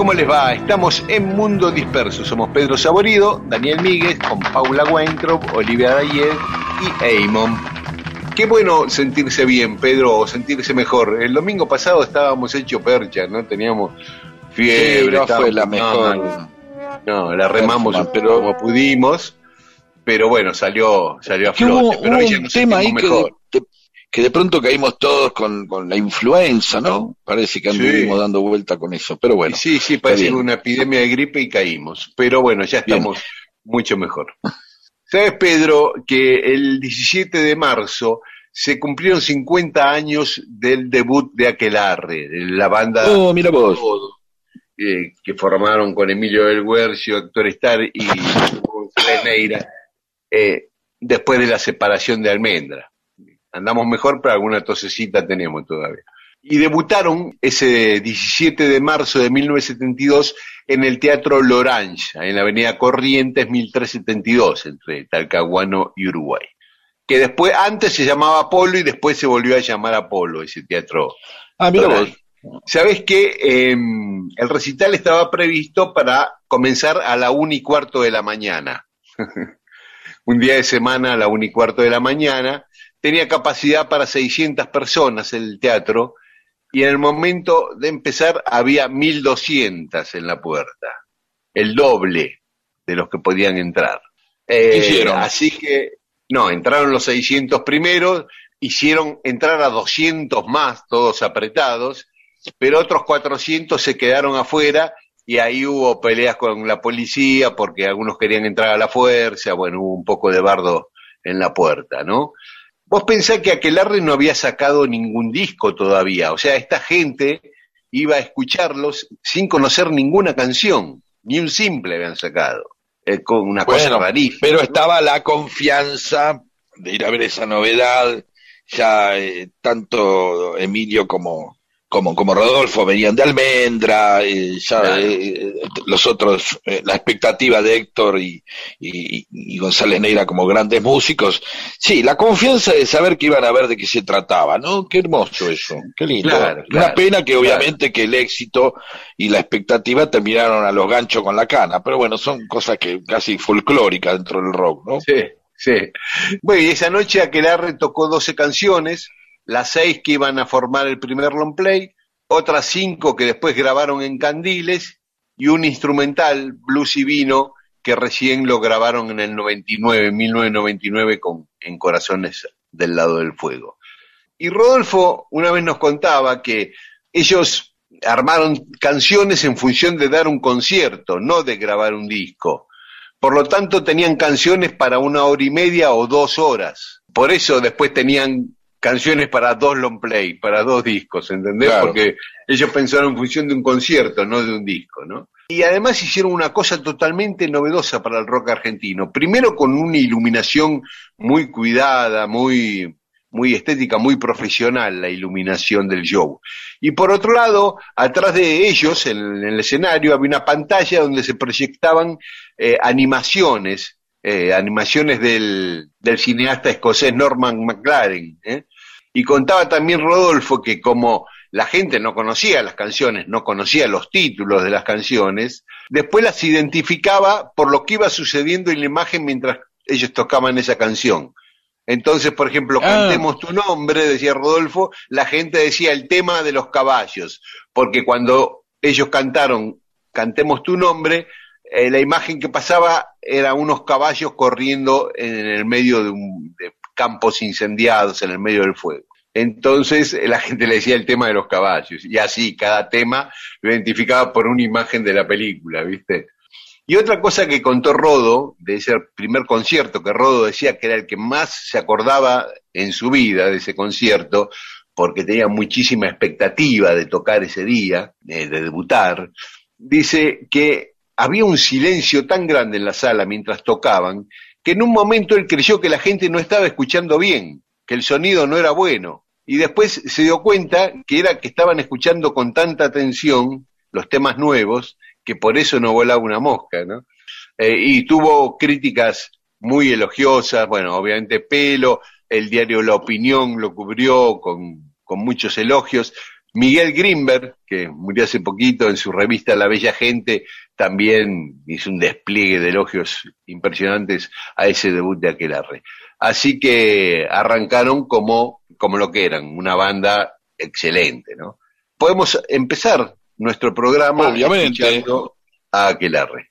¿Cómo les va? Estamos en Mundo Disperso. Somos Pedro Saborido, Daniel Míguez, con Paula Weintraub, Olivia Dayer y Eamon. Qué bueno sentirse bien, Pedro, o sentirse mejor. El domingo pasado estábamos hecho percha, ¿no? Teníamos fiebre. Sí, no estábamos- fue la mejor. No, no, la remamos Pero- pero como pudimos. Pero bueno, salió, salió a Que flote. hubo, pero hubo hoy ya un nos tema ahí sentimos que mejor. de- que de pronto caímos todos con, con la influenza, ¿no? Parece que Sí. anduvimos dando vuelta con eso, pero bueno. sí, sí, bien. una epidemia de gripe y caímos. Pero bueno, ya Bien. estamos mucho mejor. ¿Sabes, Pedro, que el 17 de marzo se cumplieron 50 años del debut de Aquelarre, de la banda Oh, mira vos. Eh, que formaron con Emilio del Guercio, Héctor Star y Neira, eh, después de la separación de Almendra. Andamos mejor, pero alguna tosecita tenemos todavía. Y debutaron ese 17 de marzo de 1972 en el Teatro Lorange, en la avenida Corrientes 1372, entre Talcahuano y Uruguay. Que después, antes se llamaba Apolo y después se volvió a llamar Apolo, ese teatro Ah, mira vos. Sabes que el recital estaba previsto para comenzar a la una y cuarto de la mañana. Un día de semana a la una y cuarto de la mañana. Tenía capacidad para 600 personas el teatro y en el momento de empezar había 1200 en la puerta. El doble de los que podían entrar. Eh, ¿Qué hicieron? Así que, no, entraron los 600 primeros, hicieron entrar a 200 más, todos apretados, pero otros 400 se quedaron afuera y ahí hubo peleas con la policía porque algunos querían entrar a la fuerza, bueno, hubo un poco de bardo en la puerta, ¿no? Vos pensás que Aquelarre no había sacado ningún disco todavía, o sea, esta gente iba a escucharlos sin conocer ninguna canción, ni un simple habían sacado, eh, con una cosa rarísima. pero estaba la confianza de ir a ver esa novedad. Ya eh, tanto Emilio como, como, como Rodolfo venían de Almendra, eh, ya Claro. eh, los otros, eh, la expectativa de Héctor y, y, y González Neira como grandes músicos. Sí, la confianza de saber que iban a ver de qué se trataba, ¿no? Qué hermoso eso, qué lindo. Claro, Una claro, pena que obviamente que el éxito y la expectativa terminaron a los ganchos con la cana, pero bueno, son cosas que casi folclóricas dentro del rock, ¿no? Sí, sí. Bueno, y esa noche Aquelarre tocó 12 canciones, las seis que iban a formar el primer long play, otras cinco que después grabaron en Candiles y un instrumental, Blues y Vino, que recién lo grabaron en el 99, en 1999 con En Corazones del Lado del Fuego. Y Rodolfo una vez nos contaba que ellos armaron canciones en función de dar un concierto, no de grabar un disco. Por lo tanto, tenían canciones para una hora y media o dos horas. Por eso después tenían canciones para dos long play, para dos discos, ¿entendés? Claro. Porque ellos pensaron en función de un concierto, no de un disco, ¿no? Y además hicieron una cosa totalmente novedosa para el rock argentino. Primero con una iluminación muy cuidada, muy, muy estética, muy profesional la iluminación del show. Y por otro lado, atrás de ellos, en, el escenario, había una pantalla donde se proyectaban eh, animaciones, eh, animaciones del, del, cineasta escocés Norman McLaren. ¿eh? Y contaba también Rodolfo que como la gente no conocía las canciones, no conocía los títulos de las canciones, después las identificaba por lo que iba sucediendo en la imagen mientras ellos tocaban esa canción. Entonces, por ejemplo, ah. cantemos tu nombre, decía Rodolfo, la gente decía el tema de los caballos, porque cuando ellos cantaron cantemos tu nombre, eh, la imagen que pasaba era unos caballos corriendo en el medio de, campos incendiados, en el medio del fuego. Entonces la gente le decía el tema de los caballos, y así cada tema lo identificaba por una imagen de la película, ¿viste? Y otra cosa que contó Rodo, de ese primer concierto, que Rodo decía que era el que más se acordaba en su vida de ese concierto, porque tenía muchísima expectativa de tocar ese día, de debutar, dice que había un silencio tan grande en la sala mientras tocaban, que en un momento él creyó que la gente no estaba escuchando bien, que el sonido no era bueno, y después se dio cuenta que era que estaban escuchando con tanta atención los temas nuevos, que por eso no volaba una mosca, ¿no? Eh, y tuvo críticas muy elogiosas, bueno, obviamente Pelo, el diario La Opinión lo cubrió con, con muchos elogios. Miguel Grimberg, que murió hace poquito en su revista La Bella Gente, también hizo un despliegue de elogios impresionantes a ese debut de Aquelarre. Así que arrancaron como, como lo que eran, una banda excelente, ¿no? Podemos empezar nuestro programa Obviamente. escuchando a Aquelarre.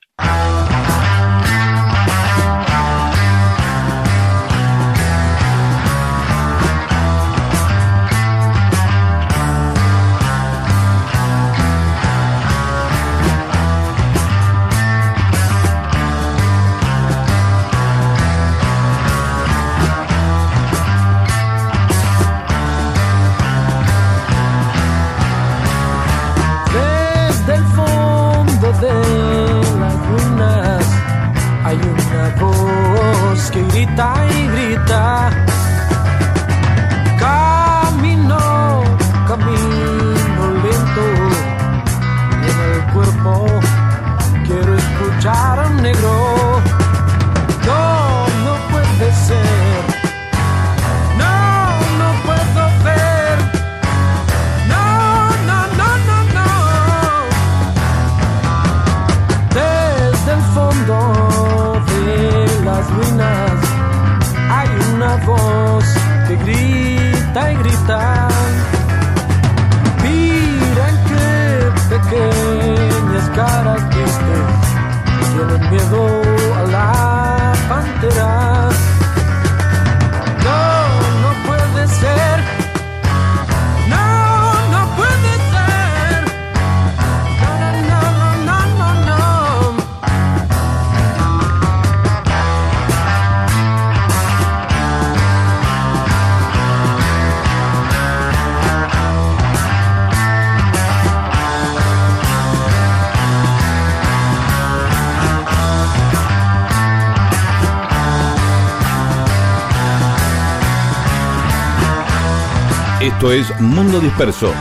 Es Mundo Disperso.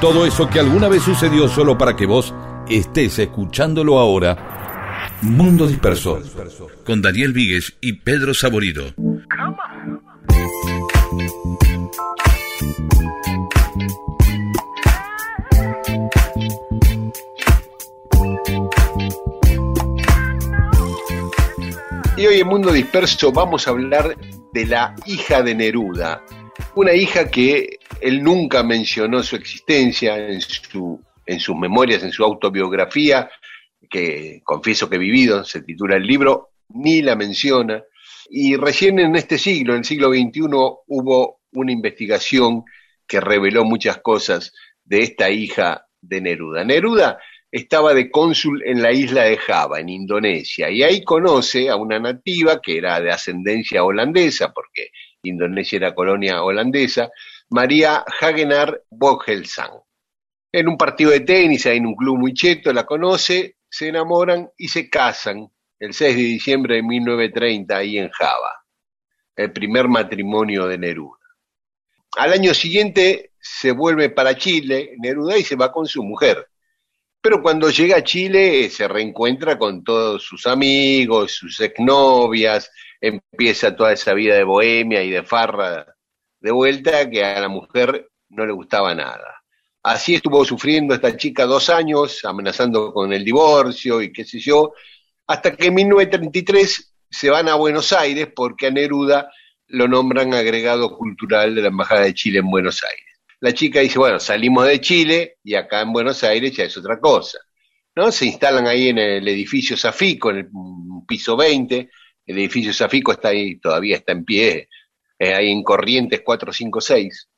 Todo eso que alguna vez sucedió solo para que vos estés escuchándolo ahora. Mundo Disperso. Con Daniel Víguez y Pedro Saborido. Y hoy en Mundo Disperso vamos a hablar de la hija de Neruda, una hija que él nunca mencionó su existencia en, su, en sus memorias, en su autobiografía, que confieso que he vivido, se titula el libro, ni la menciona. Y recién en este siglo, en el siglo XXI, hubo una investigación que reveló muchas cosas de esta hija de Neruda. Neruda estaba de cónsul en la isla de Java, en Indonesia, y ahí conoce a una nativa que era de ascendencia holandesa, porque Indonesia era colonia holandesa, María Hagenar Bogelsang. En un partido de tenis, en un club muy cheto, la conoce, se enamoran y se casan el 6 de diciembre de 1930 ahí en Java. El primer matrimonio de Neruda. al año siguiente se vuelve para Chile, Neruda, y se va con su mujer. Pero cuando llega a Chile se reencuentra con todos sus amigos, sus exnovias, empieza toda esa vida de bohemia y de farra de vuelta que a la mujer no le gustaba nada. Así estuvo sufriendo esta chica dos años, amenazando con el divorcio y qué sé yo, hasta que en 1933 se van a Buenos Aires porque a Neruda lo nombran agregado cultural de la Embajada de Chile en Buenos Aires. La chica dice, bueno, salimos de Chile y acá en Buenos Aires ya es otra cosa. ¿no? Se instalan ahí en el edificio Safico, en el piso 20. El edificio Safico está ahí, todavía está en pie, ahí en Corrientes 456,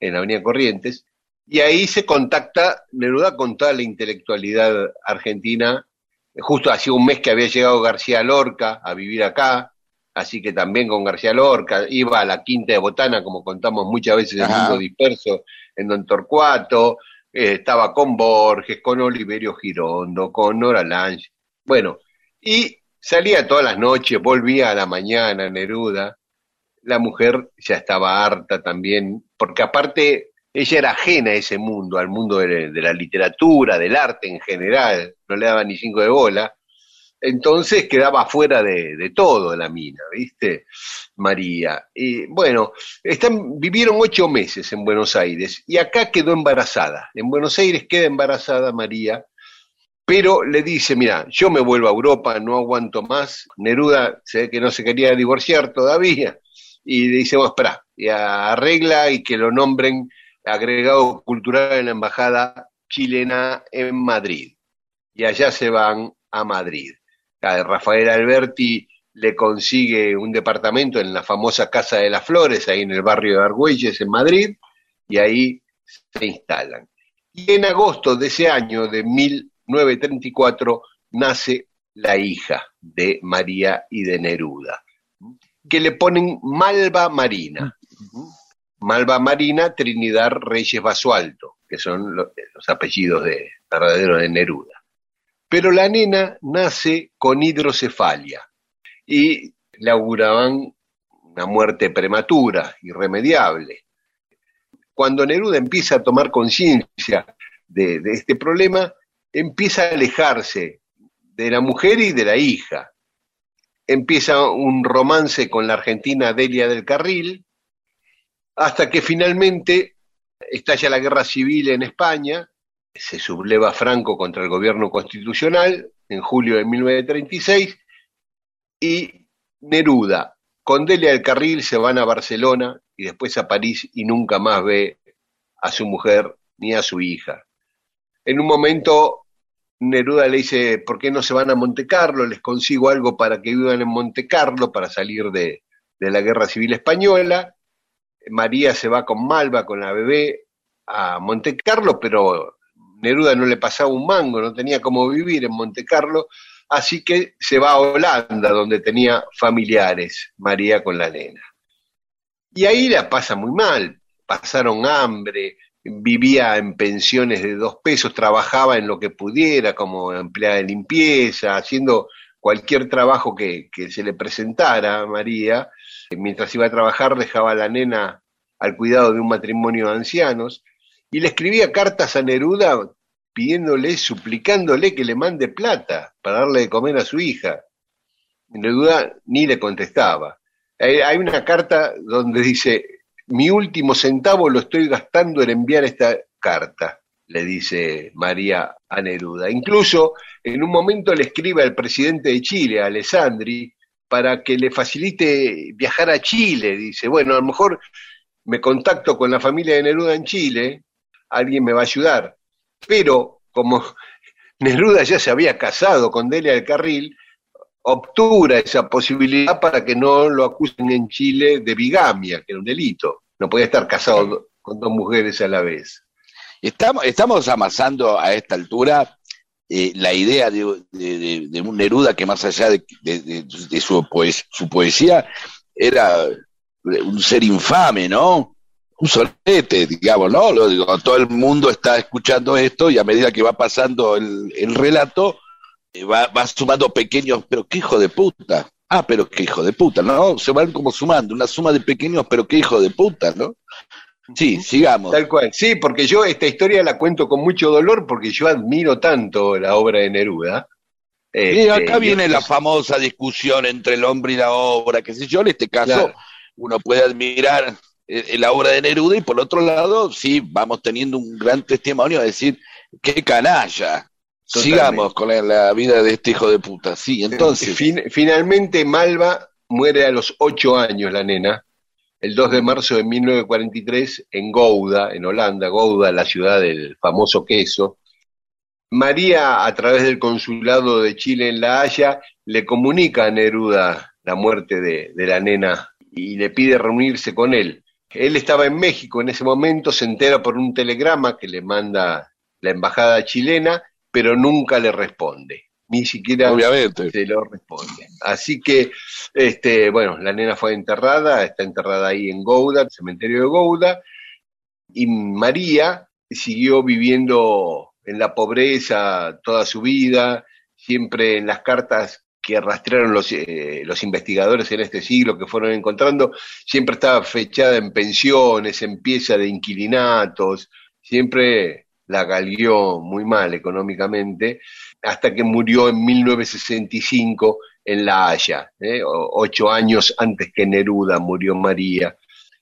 en la Avenida Corrientes. Y ahí se contacta Neruda con toda la intelectualidad argentina. Justo hacía un mes que había llegado García Lorca a vivir acá, así que también con García Lorca, iba a la Quinta de Botana, como contamos muchas veces en el mundo disperso, en Don Torcuato, eh, estaba con Borges, con Oliverio Girondo, con Nora Lange, bueno, y salía todas las noches, volvía a la mañana Neruda, la mujer ya estaba harta también, porque aparte ella era ajena a ese mundo, al mundo de, de la literatura, del arte en general, no le daba ni cinco de bola, entonces quedaba fuera de, todo la mina, ¿viste? María. Y bueno, están, vivieron ocho meses en Buenos Aires y acá quedó embarazada. En Buenos Aires queda embarazada María, pero le dice, mira, yo me vuelvo a Europa, no aguanto más. Neruda se que no se quería divorciar todavía. Y dice, bueno, espera, y arregla y que lo nombren agregado cultural en la embajada chilena en Madrid. Y allá se van a Madrid. Rafael Alberti le consigue un departamento en la famosa Casa de las Flores, ahí en el barrio de Argüelles, en Madrid, y ahí se instalan. Y en agosto de ese año, de 1934, nace la hija de María y de Neruda, que le ponen Malva Marina. Malva Marina Trinidad Reyes Basualto, que son los, los apellidos de verdadero de Neruda. Pero la nena nace con hidrocefalia y le auguraban una muerte prematura, irremediable. Cuando Neruda empieza a tomar conciencia de, este problema, empieza a alejarse de la mujer y de la hija. Empieza un romance con la argentina Delia del Carril, hasta que finalmente estalla la guerra civil en España se subleva Franco contra el gobierno constitucional en julio de 1936 y Neruda con Delia del Carril se van a Barcelona y después a París y nunca más ve a su mujer ni a su hija. En un momento Neruda le dice, ¿por qué no se van a Monte Carlo? Les consigo algo para que vivan en Monte Carlo para salir de, la guerra civil española. María se va con Malva, con la bebé, a Monte Carlo, pero Neruda no le pasaba un mango, no tenía cómo vivir en Monte Carlo, así que se va a Holanda, donde tenía familiares, María con la nena. Y ahí la pasa muy mal, pasaron hambre, vivía en pensiones de dos pesos, trabajaba en lo que pudiera como empleada de limpieza, haciendo cualquier trabajo que, que se le presentara a María. Mientras iba a trabajar dejaba a la nena al cuidado de un matrimonio de ancianos y le escribía cartas a Neruda pidiéndole, suplicándole que le mande plata para darle de comer a su hija. Neruda ni le contestaba. Hay una carta donde dice, mi último centavo lo estoy gastando en enviar esta carta, le dice María a Neruda. Incluso en un momento le escribe al presidente de Chile, Alessandri, para que le facilite viajar a Chile. Dice, bueno, a lo mejor me contacto con la familia de Neruda en Chile alguien me va a ayudar. Pero como Neruda ya se había casado con Delia del Carril, obtura esa posibilidad para que no lo acusen en Chile de bigamia, que era un delito. No podía estar casado con dos mujeres a la vez. Estamos, estamos amasando a esta altura eh, la idea de, un Neruda que más allá de, su, su poesía era un ser infame, ¿no? un solete, digamos, ¿no? Lo digo, todo el mundo está escuchando esto y a medida que va pasando el, relato, eh, va, va, sumando pequeños, pero qué hijo de puta. Ah, pero qué hijo de puta, ¿no? Se van como sumando, una suma de pequeños, pero qué hijo de puta, ¿no? Sí, sigamos. Tal cual. Sí, porque yo esta historia la cuento con mucho dolor porque yo admiro tanto la obra de Neruda. y acá este, viene la famosa discusión entre el hombre y la obra, que sé yo, en este caso uno puede admirar eh, la obra de Neruda y por otro lado, sí, vamos teniendo un gran testimonio a decir, qué canalla. Sigamos con la, vida de este hijo de puta. Sí, entonces. finalmente Malva muere a los ocho años, la nena, el 2 de marzo de 1943 en Gouda, en Holanda, Gouda, la ciudad del famoso queso. María, a través del consulado de Chile en La Haya, le comunica a Neruda la muerte de, de la nena y le pide reunirse con él. Él estaba en México en ese momento, se entera por un telegrama que le manda la embajada chilena, pero nunca le responde. Ni siquiera se lo responde. Así que, este, bueno, la nena fue enterrada, está enterrada ahí en Gouda, el cementerio de Gouda, y María siguió viviendo en la pobreza toda su vida, siempre en las cartas que rastrearon los, eh, los investigadores en este siglo que fueron encontrando, siempre estaba fechada en pensiones, en pieza de inquilinatos, siempre la galió muy mal económicamente, hasta que murió en 1965 en La Haya, ¿eh? ocho años antes que Neruda murió María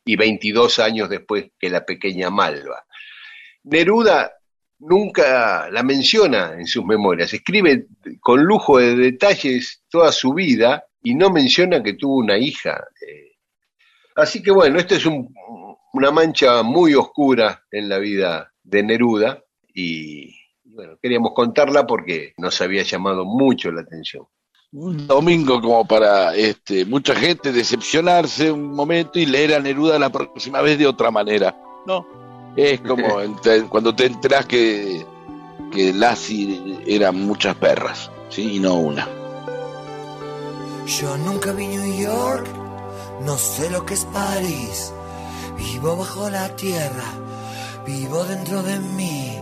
y 22 años después que la pequeña Malva. Neruda nunca la menciona en sus memorias, escribe con lujo de detalles toda su vida y no menciona que tuvo una hija. Eh. Así que bueno, esto es una mancha muy oscura en la vida de Neruda y, bueno, queríamos contarla porque nos había llamado mucho la atención. Un domingo como para este, mucha gente decepcionarse un momento y leer a Neruda la próxima vez de otra manera, ¿no? Es como cuando te enteras que, que Lassie eran muchas perras, ¿sí? Y no una. Yo nunca vi New York, no sé lo que es París. Vivo bajo la tierra, vivo dentro de mí.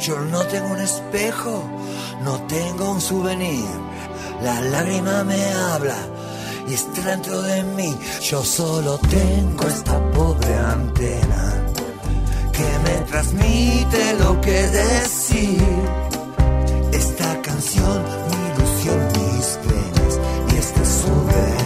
Yo no tengo un espejo, no tengo un souvenir. La lágrima me habla y está dentro de mí. Yo solo tengo esta pobre antena que me transmite lo que decir. Esta canción, mi ilusión, mis penas y este souvenir.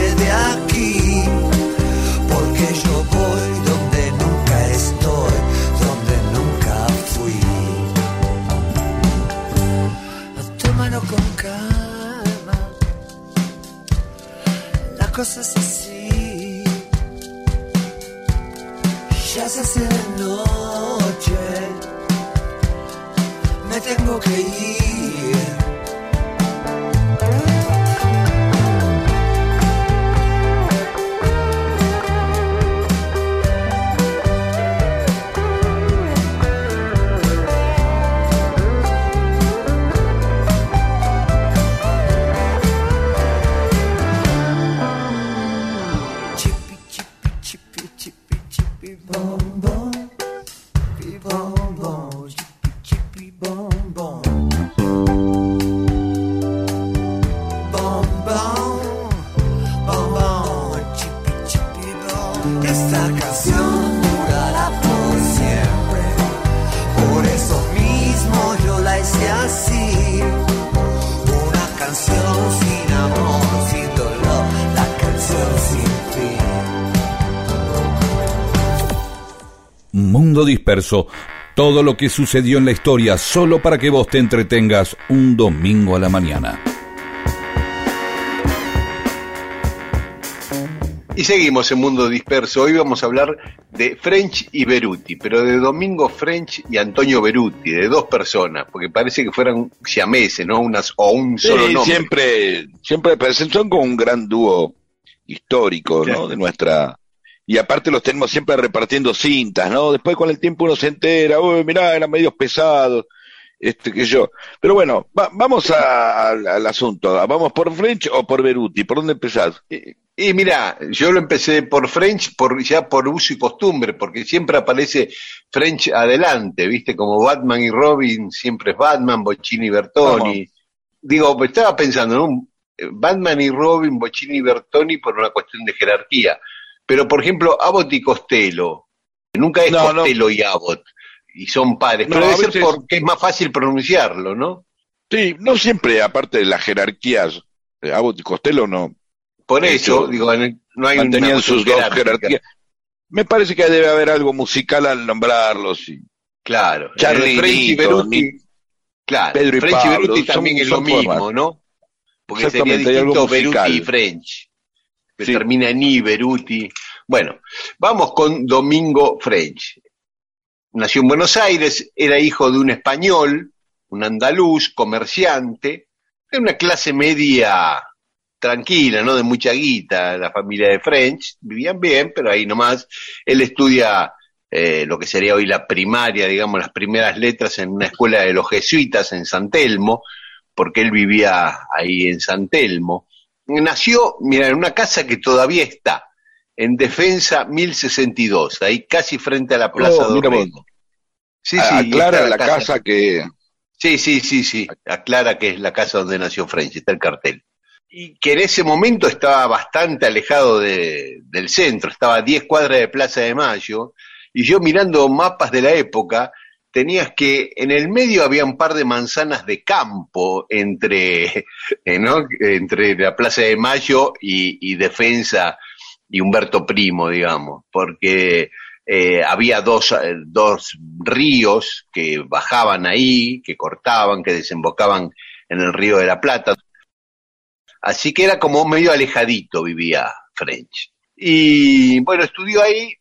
disperso, todo lo que sucedió en la historia solo para que vos te entretengas un domingo a la mañana. Y seguimos en Mundo Disperso. Hoy vamos a hablar de French y Beruti, pero de Domingo French y Antonio Beruti, de dos personas, porque parece que fueran siameses, ¿no? Unas, o un solo nombre. Siempre, siempre presentan como un gran dúo histórico, ¿no? De nuestra y aparte los tenemos siempre repartiendo cintas, ¿no? Después con el tiempo uno se entera, uy, mirá, eran medios pesados, este que yo. Pero bueno, vamos al asunto. ¿Vamos por French o por Beruti? ¿Por dónde empezás? Y, mira, yo lo empecé por French, por, ya por uso y costumbre, porque siempre aparece French adelante, ¿viste? Como Batman y Robin, siempre es Batman, Bochini y Bertoni. Digo, estaba pensando, ¿no? Batman y Robin, Bochini y Bertoni por una cuestión de jerarquía. Pero, por ejemplo, Abbott y Costello, nunca es Costello y Abbott y son pares, pero debe ser porque es más fácil pronunciarlo, ¿no? Sí, no siempre, aparte de las jerarquías, eh, Abbott y Costello no. Por eso, digo, no hay mantenían sus dos jerarquías. Me parece que debe haber algo musical al nombrarlos. Y... Claro, Charlie y Beruti, claro, Pedro y French y Beruti también es lo mismo, ¿no? Porque sería distinto Beruti y French. Termina en I, Beruti. Bueno, vamos con Domingo French nació en Buenos Aires, era hijo de un español, un andaluz, comerciante, de una clase media tranquila, ¿no? De mucha guita, la familia de French, vivían bien, pero ahí nomás, él estudia eh, lo que sería hoy la primaria, digamos, las primeras letras en una escuela de los jesuitas en San Telmo, porque él vivía ahí en San Telmo. Nació, mira, en una casa que todavía está, en Defensa 1062, ahí casi frente a la Plaza oh, Dorrego. Sí, sí, aclara la, casa, que... Sí, sí, sí, sí, aclara que es la casa donde nació French, está el cartel. Y que en ese momento estaba bastante alejado de, del centro, estaba a 10 cuadras de Plaza de Mayo, y yo mirando mapas de la época, tenías que en el medio había un par de manzanas de campo entre, ¿no? entre la Plaza de Mayo y, y Defensa y Humberto Primo, digamos, porque eh, había dos, eh, dos ríos que bajaban ahí, que cortaban, que desembocaban en el río de la Plata. Así que era como medio alejadito vivía French. Y bueno, estudió ahí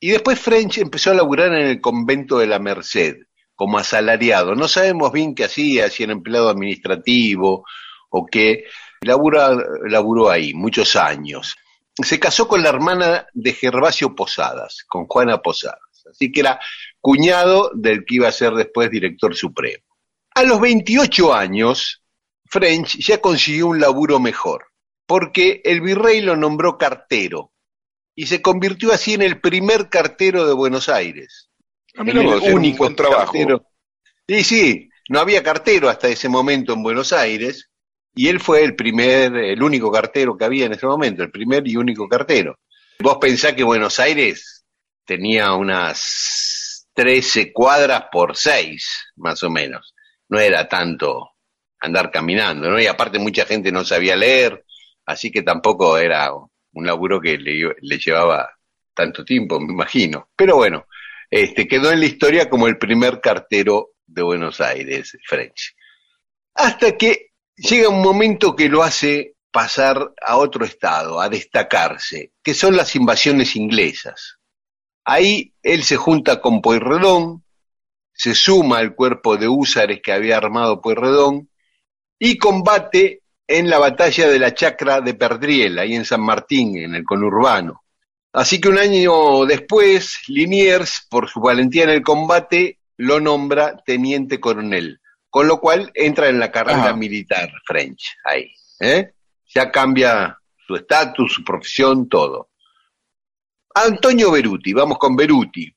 y después French empezó a laburar en el convento de la Merced como asalariado. No sabemos bien qué hacía, si era empleado administrativo o qué. Laburó ahí muchos años se casó con la hermana de Gervasio Posadas, con Juana Posadas. Así que era cuñado del que iba a ser después director supremo. A los 28 años, French ya consiguió un laburo mejor, porque el virrey lo nombró cartero y se convirtió así en el primer cartero de Buenos Aires. A mí no, el único trabajo. Sí, sí, no había cartero hasta ese momento en Buenos Aires y él fue el primer, el único cartero que había en ese momento, el primer y único cartero. Vos pensás que Buenos Aires tenía unas 13 cuadras por 6, más o menos. No era tanto andar caminando, ¿no? Y aparte mucha gente no sabía leer, así que tampoco era un laburo que le, le llevaba tanto tiempo, me imagino. Pero bueno, este, quedó en la historia como el primer cartero de Buenos Aires, French. Hasta que llega un momento que lo hace pasar a otro estado, a destacarse, que son las invasiones inglesas. Ahí él se junta con Pueyrredón, se suma al cuerpo de húsares que había armado Pueyrredón y combate en la batalla de la chacra de Perdriel, ahí en San Martín, en el conurbano. Así que un año después, Liniers, por su valentía en el combate, lo nombra teniente coronel con lo cual entra en la carrera militar French ahí. ¿eh? Ya cambia su estatus, su profesión, todo. Antonio Beruti, vamos con Beruti.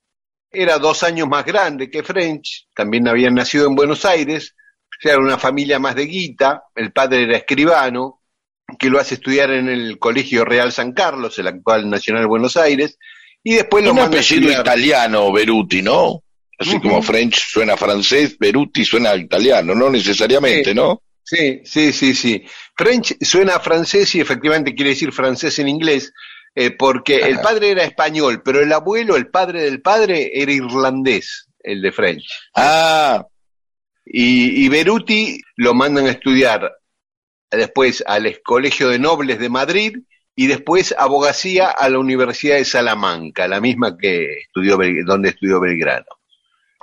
Era dos años más grande que French, también había nacido en Buenos Aires, era una familia más de guita, el padre era escribano, que lo hace estudiar en el Colegio Real San Carlos, el actual Nacional de Buenos Aires, y después lo un apellido italiano Beruti, ¿no? Así como French suena francés, Beruti suena italiano, no necesariamente, ¿no? Sí, sí, sí, sí. French suena francés y efectivamente quiere decir francés en inglés, eh, porque el padre era español, pero el abuelo, el padre del padre, era irlandés, el de French. Ah. Y, Beruti lo mandan a estudiar después al Colegio de Nobles de Madrid y después abogacía a la Universidad de Salamanca, la misma que estudió, donde estudió Belgrano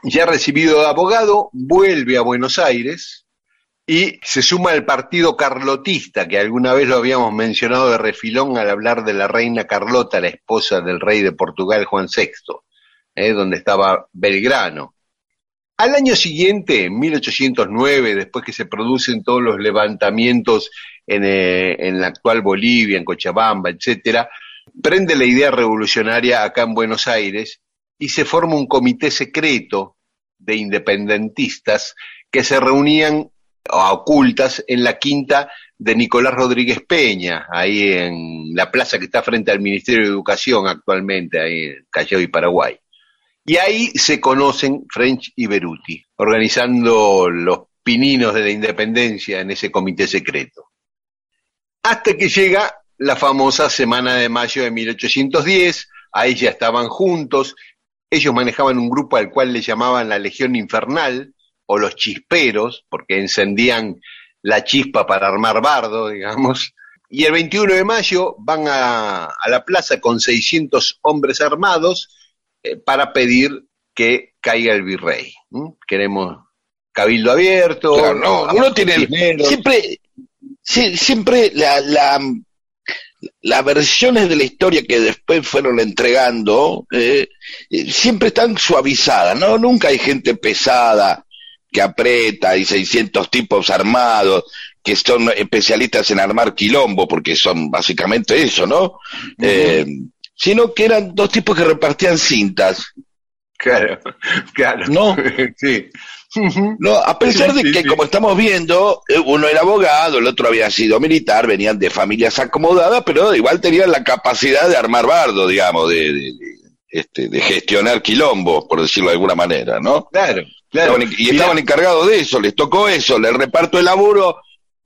ya recibido de abogado, vuelve a Buenos Aires, y se suma al partido carlotista, que alguna vez lo habíamos mencionado de refilón al hablar de la reina Carlota, la esposa del rey de Portugal Juan VI, eh, donde estaba Belgrano. Al año siguiente, en 1809, después que se producen todos los levantamientos en, eh, en la actual Bolivia, en Cochabamba, etcétera, prende la idea revolucionaria acá en Buenos Aires y se forma un comité secreto de independentistas que se reunían a ocultas en la quinta de Nicolás Rodríguez Peña, ahí en la plaza que está frente al Ministerio de Educación actualmente, ahí en Callao y Paraguay. Y ahí se conocen French y Beruti, organizando los pininos de la independencia en ese comité secreto. Hasta que llega la famosa Semana de Mayo de 1810, ahí ya estaban juntos, ellos manejaban un grupo al cual le llamaban la Legión Infernal, o los chisperos, porque encendían la chispa para armar bardo, digamos. Y el 21 de mayo van a, la plaza con 600 hombres armados para pedir que caiga el virrey. Queremos cabildo abierto. no, uno tiene siempre, siempre la, la, las versiones de la historia que después fueron entregando eh, eh, siempre están suavizadas, ¿no? Nunca hay gente pesada que aprieta y 600 tipos armados que son especialistas en armar quilombo, porque son básicamente eso, ¿no? eh, sino que eran dos tipos que repartían cintas. Claro, claro. ¿No? sí. No, a pesar de que, como estamos viendo, eh, uno era abogado, el otro había sido militar, venían de familias acomodadas, pero igual tenían la capacidad de armar bardo, digamos, de, de, este, de gestionar quilombo, por decirlo de alguna manera, ¿no? Claro, claro. y estaban encargados de eso, les tocó eso, les reparto el laburo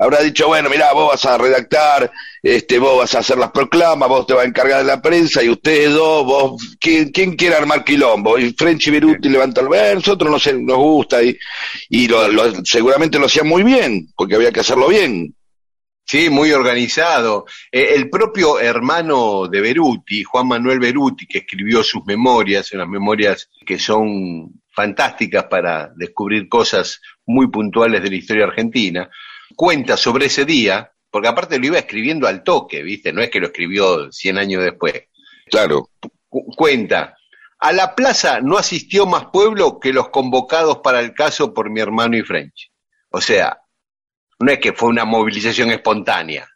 habrá dicho, bueno, mira, vos vas a redactar, este, vos vas a hacer las proclamas, vos te vas a encargar de la prensa y ustedes dos, vos, ¿quién, quién quiere armar quilombo? Y French y Beruti levantan, bueno, nosotros no sé, nos gusta y, y lo, lo, seguramente lo hacían muy bien, porque había que hacerlo bien. Sí, muy organizado. Eh, el propio hermano de Beruti, Juan Manuel Beruti, que escribió sus memorias, unas memorias que son fantásticas para descubrir cosas muy puntuales de la historia argentina, cuenta sobre ese día, porque aparte lo iba escribiendo al toque, ¿viste? No es que lo escribió 100 años después. Claro. Cu cuenta, a la plaza no asistió más pueblo que los convocados para el caso por mi hermano y French. O sea, no es que fue una movilización espontánea.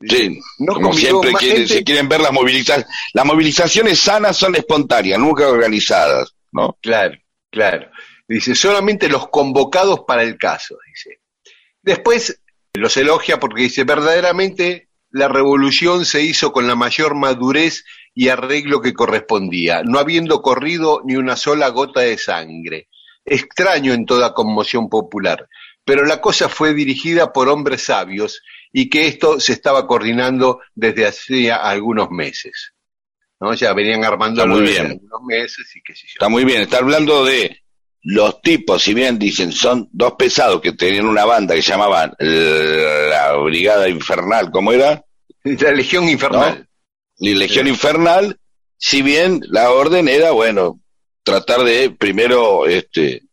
Sí, no como siempre quieren, se quieren ver las movilizaciones. Las movilizaciones sanas son espontáneas, nunca organizadas, ¿no? Claro, claro. Dice, solamente los convocados para el caso, dice. Después los elogia porque dice, verdaderamente la revolución se hizo con la mayor madurez y arreglo que correspondía, no habiendo corrido ni una sola gota de sangre. Extraño en toda conmoción popular, pero la cosa fue dirigida por hombres sabios y que esto se estaba coordinando desde hacía algunos meses. ¿no? Ya venían armando bien. algunos meses y qué sé yo. Está muy bien, está hablando de los tipos, si bien dicen son dos pesados que tenían una banda que llamaban la Brigada Infernal, ¿cómo era? La Legión Infernal. ¿No? Y Legión sí. Infernal, si bien la orden era, bueno, tratar de primero este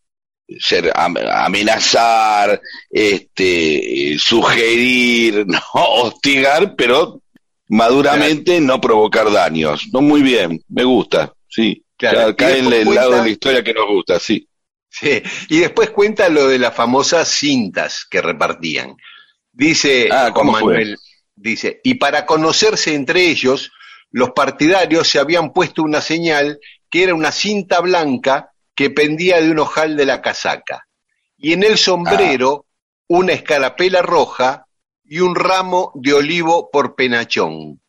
ser amenazar, este sugerir, no hostigar, pero maduramente claro. no provocar daños. No muy bien, me gusta, sí. Claro, cae en el lado de la historia que nos gusta, sí. Sí, y después cuenta lo de las famosas cintas que repartían. Dice ah, Juan Manuel, dice, y para conocerse entre ellos, los partidarios se habían puesto una señal que era una cinta blanca que pendía de un ojal de la casaca, y en el sombrero ah. una escarapela roja y un ramo de olivo por penachón.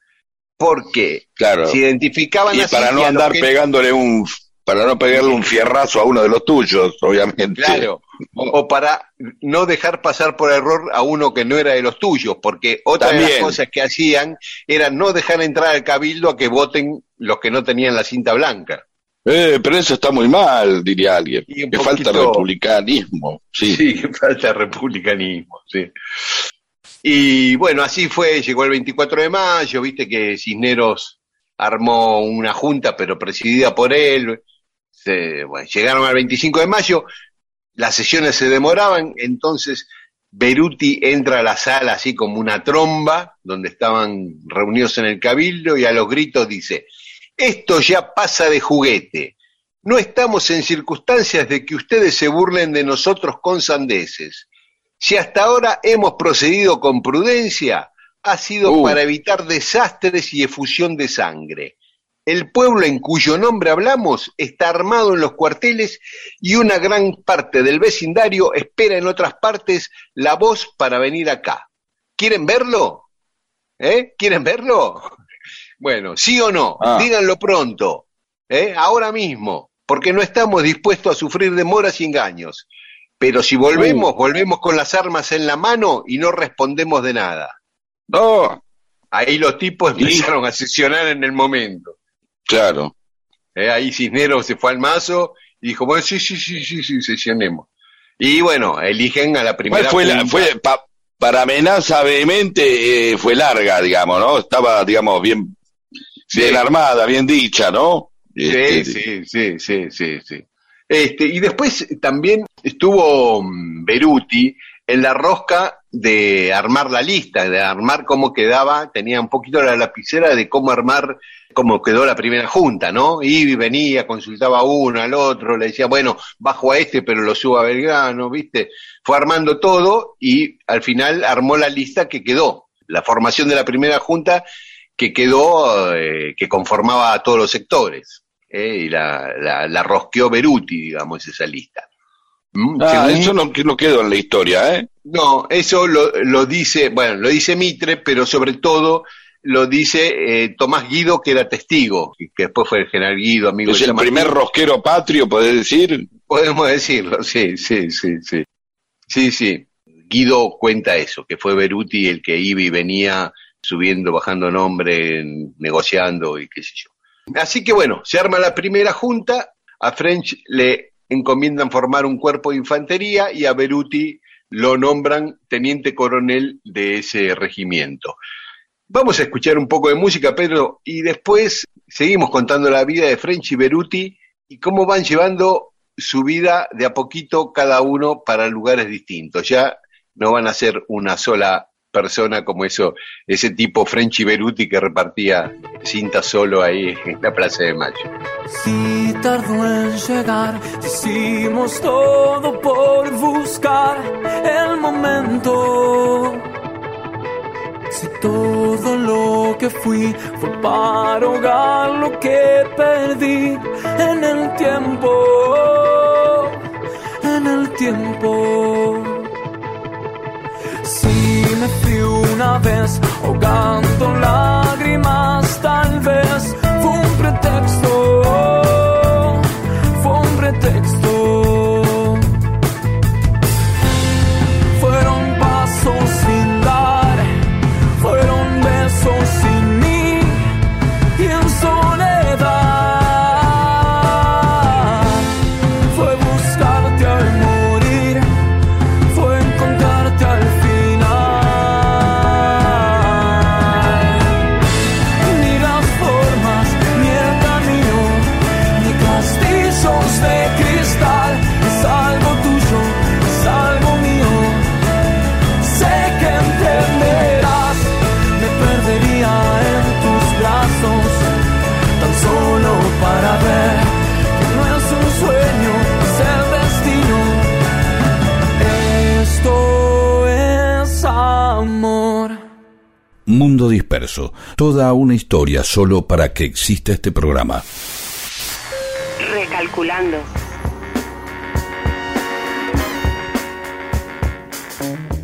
Porque claro. se identificaban y así para no andar que... pegándole un para no pegarle un fierrazo a uno de los tuyos, obviamente. Claro, o, para no dejar pasar por error a uno que no era de los tuyos, porque otra También. de las cosas que hacían era no dejar entrar al cabildo a que voten los que no tenían la cinta blanca. Eh, pero eso está muy mal, diría alguien. Que poquito... falta republicanismo. Sí. sí, que falta republicanismo, sí. Y bueno, así fue, llegó el 24 de mayo, viste que Cisneros armó una junta, pero presidida por él, bueno, llegaron al 25 de mayo, las sesiones se demoraban, entonces Beruti entra a la sala así como una tromba, donde estaban reunidos en el cabildo, y a los gritos dice, esto ya pasa de juguete. No estamos en circunstancias de que ustedes se burlen de nosotros con sandeces. Si hasta ahora hemos procedido con prudencia, ha sido Uh. para evitar desastres y efusión de sangre. El pueblo en cuyo nombre hablamos está armado en los cuarteles y una gran parte del vecindario espera en otras partes la voz para venir acá. ¿Quieren verlo? ¿Eh? ¿Quieren verlo? Bueno, sí o no, Ah. díganlo pronto, ¿eh? ahora mismo, porque no estamos dispuestos a sufrir demoras y engaños. Pero si volvemos, volvemos con las armas en la mano y no respondemos de nada. No, Ahí los tipos empezaron a sesionar en el momento. Claro. Eh, ahí Cisneros se fue al mazo y dijo, bueno, sí, sí, sí, sí, sí, sesionemos. Y bueno, eligen a la primera. ¿Cuál fue la, junta. fue pa- para amenaza vehemente eh, fue larga, digamos, ¿no? Estaba, digamos, bien, Sí. bien armada, bien dicha, ¿no? Sí, Este, sí, sí, sí, sí, sí. Este, y después también estuvo mm, Beruti en la rosca de armar la lista, de armar cómo quedaba, tenía un poquito la lapicera de cómo armar, cómo quedó la primera junta, ¿no? Y venía, consultaba a uno, al otro, le decía, bueno, bajo a este, pero lo subo a Belgrano, ¿viste? Fue armando todo y al final armó la lista que quedó. La formación de la primera junta que quedó, eh, que conformaba a todos los sectores. eh, y la, la, la rosqueó Beruti, digamos, esa lista. ¿Mm? Ah, eso no, que no quedó en la historia, ¿eh? no, eso lo, lo dice, bueno, lo dice Mitre, pero sobre todo lo dice eh, Tomás Guido, que era testigo, y que después fue el general Guido, amigo Es de el primer rosquero patrio, podés decir. Podemos decirlo, sí, sí, sí, sí. Sí, sí. Guido cuenta eso, que fue Beruti el que iba y venía subiendo, bajando nombre, negociando y qué sé yo. Así que bueno, se arma la primera junta, a French le encomiendan formar un cuerpo de infantería y a Beruti lo nombran teniente coronel de ese regimiento. Vamos a escuchar un poco de música, Pedro, y después seguimos contando la vida de French y Beruti y cómo van llevando su vida de a poquito cada uno para lugares distintos. Ya no van a ser una sola persona como eso, ese tipo Frenchy Beruti que repartía cinta solo ahí en la Plaza de Mayo. Si tardó en llegar, hicimos todo por buscar el momento. Si todo lo que fui fue para ahogar lo que perdí en el tiempo, en el tiempo. Una vez ahogando lágrimas, tal vez fue un pretexto, fue un pretexto. Toda una historia solo para que exista este programa. Recalculando.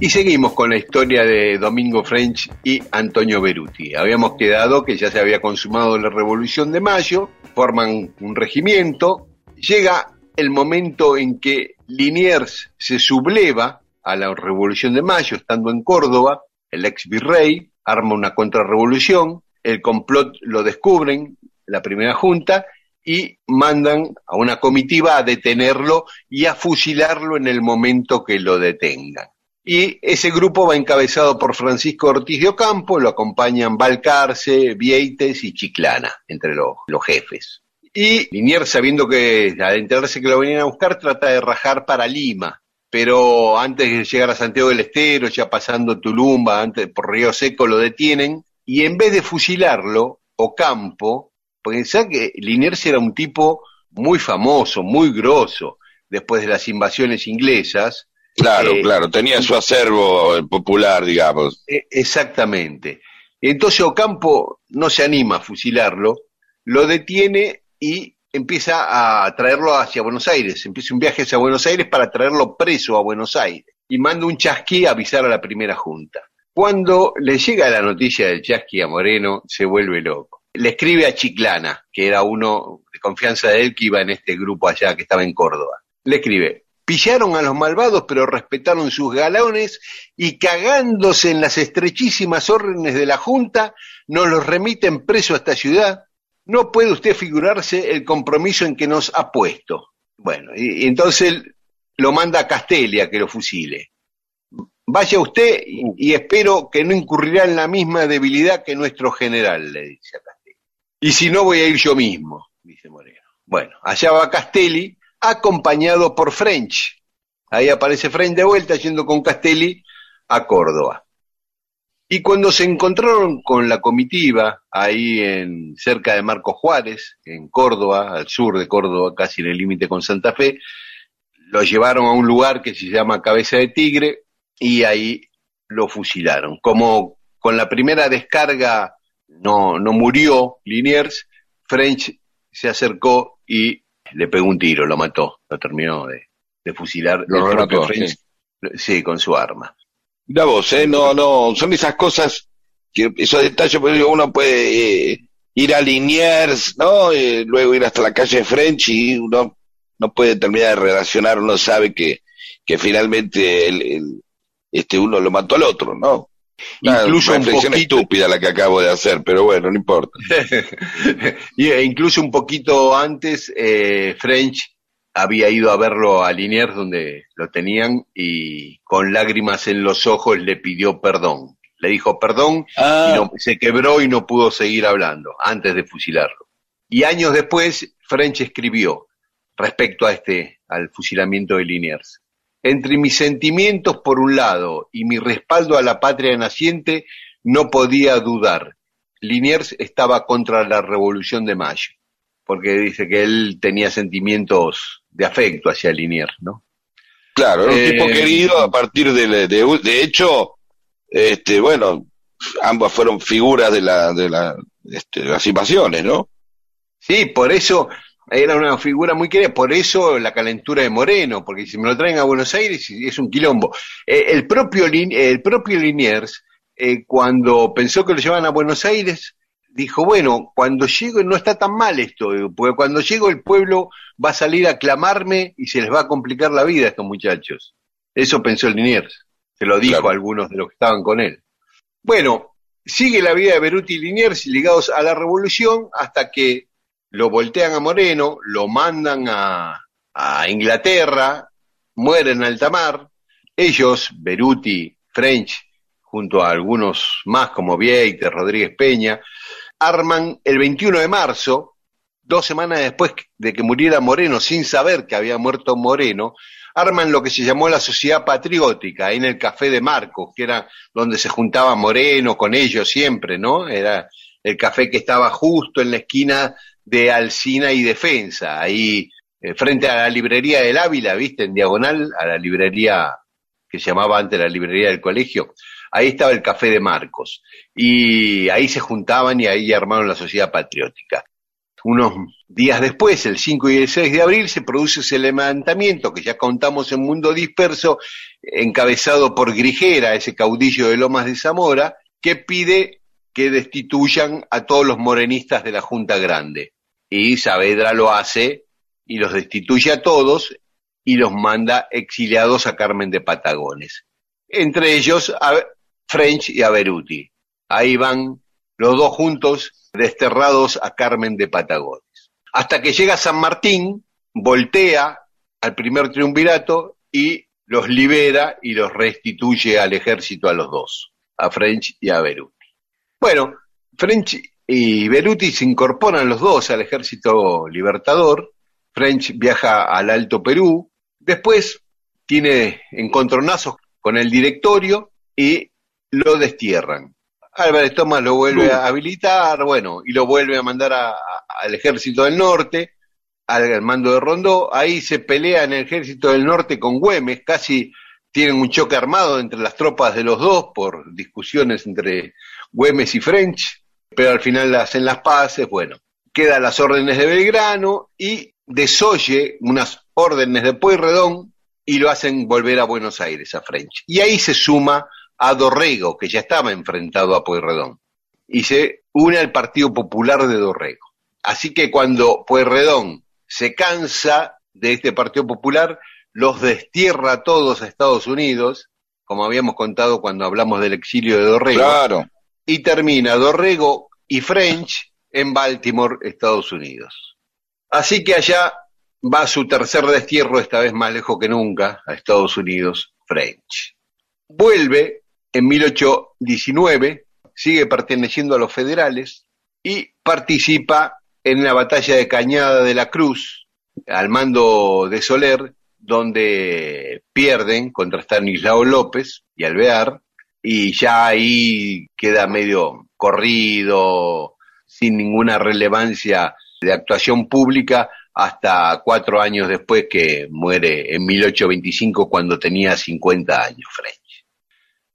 Y seguimos con la historia de Domingo French y Antonio Beruti. Habíamos quedado que ya se había consumado la Revolución de Mayo, forman un regimiento, llega el momento en que Liniers se subleva a la Revolución de Mayo, estando en Córdoba, el ex virrey arma una contrarrevolución, el complot lo descubren, la primera junta, y mandan a una comitiva a detenerlo y a fusilarlo en el momento que lo detengan. Y ese grupo va encabezado por Francisco Ortiz de Ocampo, lo acompañan Balcarce, Vieites y Chiclana, entre los, los jefes. Y Liniers, sabiendo que al enterarse que lo venían a buscar, trata de rajar para Lima. Pero antes de llegar a Santiago del Estero, ya pasando Tulumba, antes por Río Seco, lo detienen y en vez de fusilarlo, Ocampo, pensá que Liniers era un tipo muy famoso, muy grosso, después de las invasiones inglesas. Claro, Eh, claro, tenía su acervo popular, digamos. E- Exactamente. Entonces Ocampo no se anima a fusilarlo, lo detiene y empieza a traerlo hacia Buenos Aires. Empieza un viaje hacia Buenos Aires para traerlo preso a Buenos Aires. Y manda un chasqui a avisar a la primera junta. Cuando le llega la noticia del chasqui a Moreno, se vuelve loco. Le escribe a Chiclana, que era uno de confianza de él que iba en este grupo allá que estaba en Córdoba. Le escribe, pillaron a los malvados pero respetaron sus galones y cagándose en las estrechísimas órdenes de la Junta, nos los remiten preso a esta ciudad. No puede usted figurarse el compromiso en que nos ha puesto. Bueno, y, y entonces lo manda a Castelia que lo fusile. Vaya usted y, y espero que no incurrirá en la misma debilidad que nuestro general, le dice a Castelli. Y si no, voy a ir yo mismo, dice Moreno. Bueno, allá va Castelli, acompañado por French. Ahí aparece French de vuelta yendo con Castelli a Córdoba. Y cuando se encontraron con la comitiva, ahí en cerca de Marcos Juárez, en Córdoba, al sur de Córdoba, casi en el límite con Santa Fe, lo llevaron a un lugar que se llama Cabeza de Tigre y ahí lo fusilaron. Como con la primera descarga no, no murió Liniers, French se acercó y le pegó un tiro, lo mató, lo terminó de, de fusilar Lo el propio French, sí, con su arma. Mira vos, ¿eh? No, no, son esas cosas, que esos detalles, porque uno puede eh, ir a Liniers, ¿no? Eh, luego ir hasta la calle French y uno no puede terminar de relacionar, uno sabe que, que finalmente el, el- este uno lo mató al otro, ¿no? Una Incluso un reflexión poquito- estúpida la que acabo de hacer, pero bueno, no importa. y, e incluso un poquito antes, eh, French había ido a verlo a Liniers donde lo tenían y con lágrimas en los ojos le pidió perdón. Le dijo perdón Ah, y no- se quebró y no pudo seguir hablando antes de fusilarlo. Y años después, French escribió respecto a este, al fusilamiento de Liniers. Entre mis sentimientos por un lado y mi respaldo a la patria naciente, no podía dudar. Liniers estaba contra la Revolución de Mayo, porque dice que él tenía sentimientos de afecto hacia Liniers, ¿no? Claro, era un Eh, tipo querido a partir de, de, de hecho, este, bueno, ambas fueron figuras de la, de la, este, las invasiones, ¿no? Sí, por eso era una figura muy querida, por eso la calentura de Moreno, porque si me lo traen a Buenos Aires es un quilombo. Eh, el, propio el propio Liniers, eh, cuando pensó que lo llevaban a Buenos Aires, dijo, bueno, cuando llego no está tan mal esto, porque cuando llego el pueblo va a salir a clamarme y se les va a complicar la vida a estos muchachos. Eso pensó Liniers, se lo dijo Claro. a algunos de los que estaban con él. Bueno, sigue la vida de Beruti y Liniers ligados a la revolución hasta que lo voltean a Moreno, lo mandan a, a Inglaterra, muere en alta mar. Ellos, Beruti, French, junto a algunos más como Vieiter, Rodríguez Peña, arman el 21 de marzo, dos semanas después de que muriera Moreno, sin saber que había muerto Moreno, arman lo que se llamó la Sociedad Patriótica, ahí en el Café de Marcos, que era donde se juntaba Moreno con ellos siempre, ¿no? Era el café que estaba justo en la esquina de Alcina y Defensa, ahí eh, frente a la librería del Ávila, ¿viste? En diagonal a la librería que se llamaba antes la librería del colegio. Ahí estaba el café de Marcos. Y ahí se juntaban y ahí armaron la sociedad patriótica. Unos días después, el 5 y el 6 de abril, se produce ese levantamiento que ya contamos en Mundo Disperso, encabezado por Grigera, ese caudillo de Lomas de Zamora, que pide que destituyan a todos los morenistas de la Junta Grande. Y Saavedra lo hace y los destituye a todos y los manda exiliados a Carmen de Patagones. Entre ellos French y a Beruti. Ahí van los dos juntos desterrados a Carmen de Patagones. Hasta que llega San Martín, voltea al primer triunvirato y los libera y los restituye al ejército a los dos, a French y a Beruti. Bueno, French y Beruti se incorporan los dos al ejército libertador. French viaja al Alto Perú. Después tiene encontronazos con el directorio y lo destierran. Álvarez Tomás lo vuelve a habilitar, bueno, y lo vuelve a mandar a- a- al ejército del norte, al, mando de Rondó. Ahí se pelea en el ejército del norte con Güemes, casi tienen un choque armado entre las tropas de los dos por discusiones entre Güemes y French, pero al final hacen las paces, bueno, quedan las órdenes de Belgrano y desoye unas órdenes de Pueyrredón y lo hacen volver a Buenos Aires, a French. Y ahí se suma a Dorrego, que ya estaba enfrentado a Pueyrredón, y se une al Partido Popular de Dorrego. Así que cuando Pueyrredón se cansa de este Partido Popular, los destierra a todos a Estados Unidos, como habíamos contado cuando hablamos del exilio de Dorrego, Claro. y termina Dorrego y French en Baltimore, Estados Unidos. Así que allá va su tercer destierro, esta vez más lejos que nunca, a Estados Unidos, French. Vuelve en 1819, sigue perteneciendo a los federales y participa en la batalla de Cañada de la Cruz, al mando de Soler, donde pierden contra Stanislao López y Alvear, y ya ahí queda medio corrido, sin ninguna relevancia de actuación pública, hasta cuatro años después que muere en 1825 cuando tenía 50 años.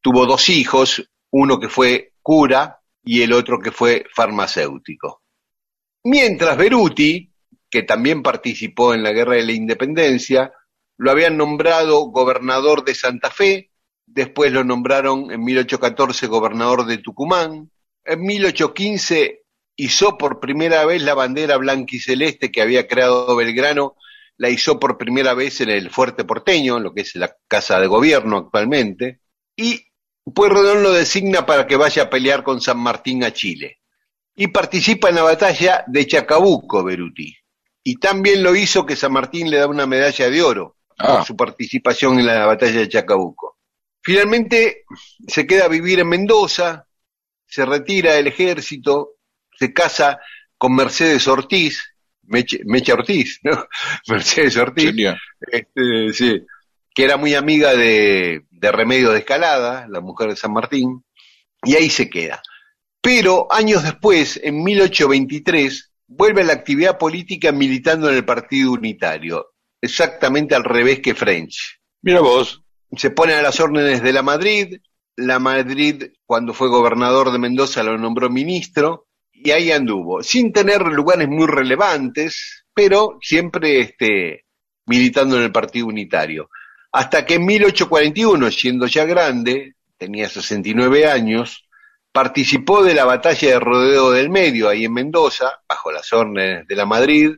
Tuvo dos hijos, uno que fue cura y el otro que fue farmacéutico. Mientras Beruti, que también participó en la Guerra de la Independencia, lo habían nombrado gobernador de Santa Fe, después lo nombraron en 1814 gobernador de Tucumán, en 1815 hizo por primera vez la bandera blanca y celeste que había creado Belgrano, la hizo por primera vez en el Fuerte Porteño, lo que es la Casa de Gobierno actualmente, y Pueyrredón lo designa para que vaya a pelear con San Martín a Chile. Y participa en la batalla de Chacabuco, Beruti. Y también lo hizo que San Martín le da una medalla de oro Ah. por su participación en la batalla de Chacabuco. Finalmente se queda a vivir en Mendoza, se retira del ejército, se casa con Mercedes Ortiz, Meche- Mecha Ortiz, ¿no? Mercedes Ortiz, este, sí, que era muy amiga de, de Remedio de Escalada, la mujer de San Martín, y ahí se queda. Pero años después, en 1823, vuelve a la actividad política militando en el Partido Unitario, exactamente al revés que French. Mira vos. Se pone a las órdenes de la Madrid, la Madrid cuando fue gobernador de Mendoza lo nombró ministro, y ahí anduvo, sin tener lugares muy relevantes, pero siempre este, militando en el Partido Unitario. Hasta que en 1841, siendo ya grande, tenía 69 años, participó de la batalla de Rodeo del Medio, ahí en Mendoza, bajo las órdenes de la Madrid,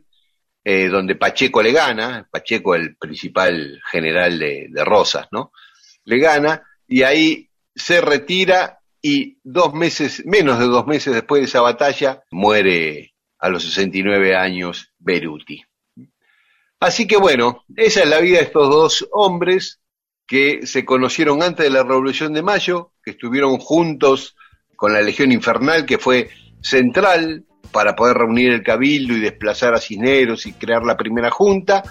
eh, donde Pacheco le gana, Pacheco el principal general de, de Rosas, ¿no? Le gana, y ahí se retira y dos meses, menos de dos meses después de esa batalla, muere a los 69 años Beruti. Así que bueno, esa es la vida de estos dos hombres que se conocieron antes de la Revolución de Mayo, que estuvieron juntos con la Legión Infernal, que fue central para poder reunir el cabildo y desplazar a Cisneros y crear la primera junta.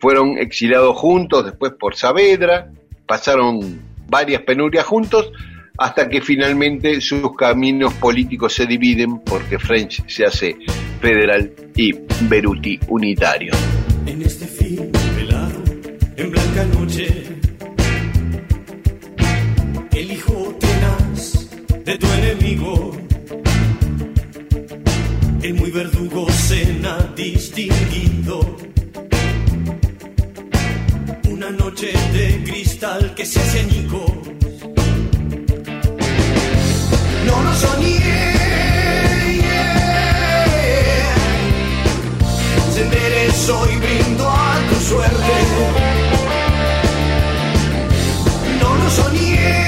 Fueron exiliados juntos después por Saavedra, pasaron varias penurias juntos, hasta que finalmente sus caminos políticos se dividen porque French se hace federal y Beruti unitario. En este film velado, en blanca noche, el hijo tenaz de tu enemigo, el muy verdugo cena distinguido. Una noche de cristal que se hace añicos. No lo soñé. Enderezó y brindo a tu suerte. No lo soñé.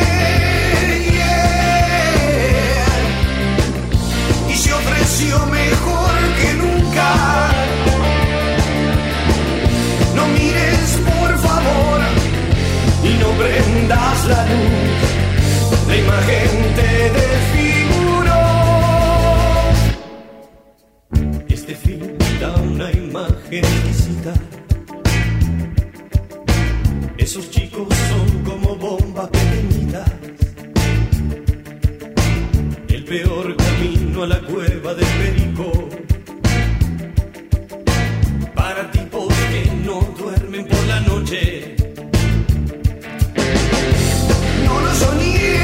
Y se ofreció mejor que nunca. No mires, por favor, y no prendas la luz. La imagen te desfiguró. que. Esos chicos son como bombas pequeñitas. El peor camino a la cueva del perico. Para tipos que no duermen por la noche. No lo soñé.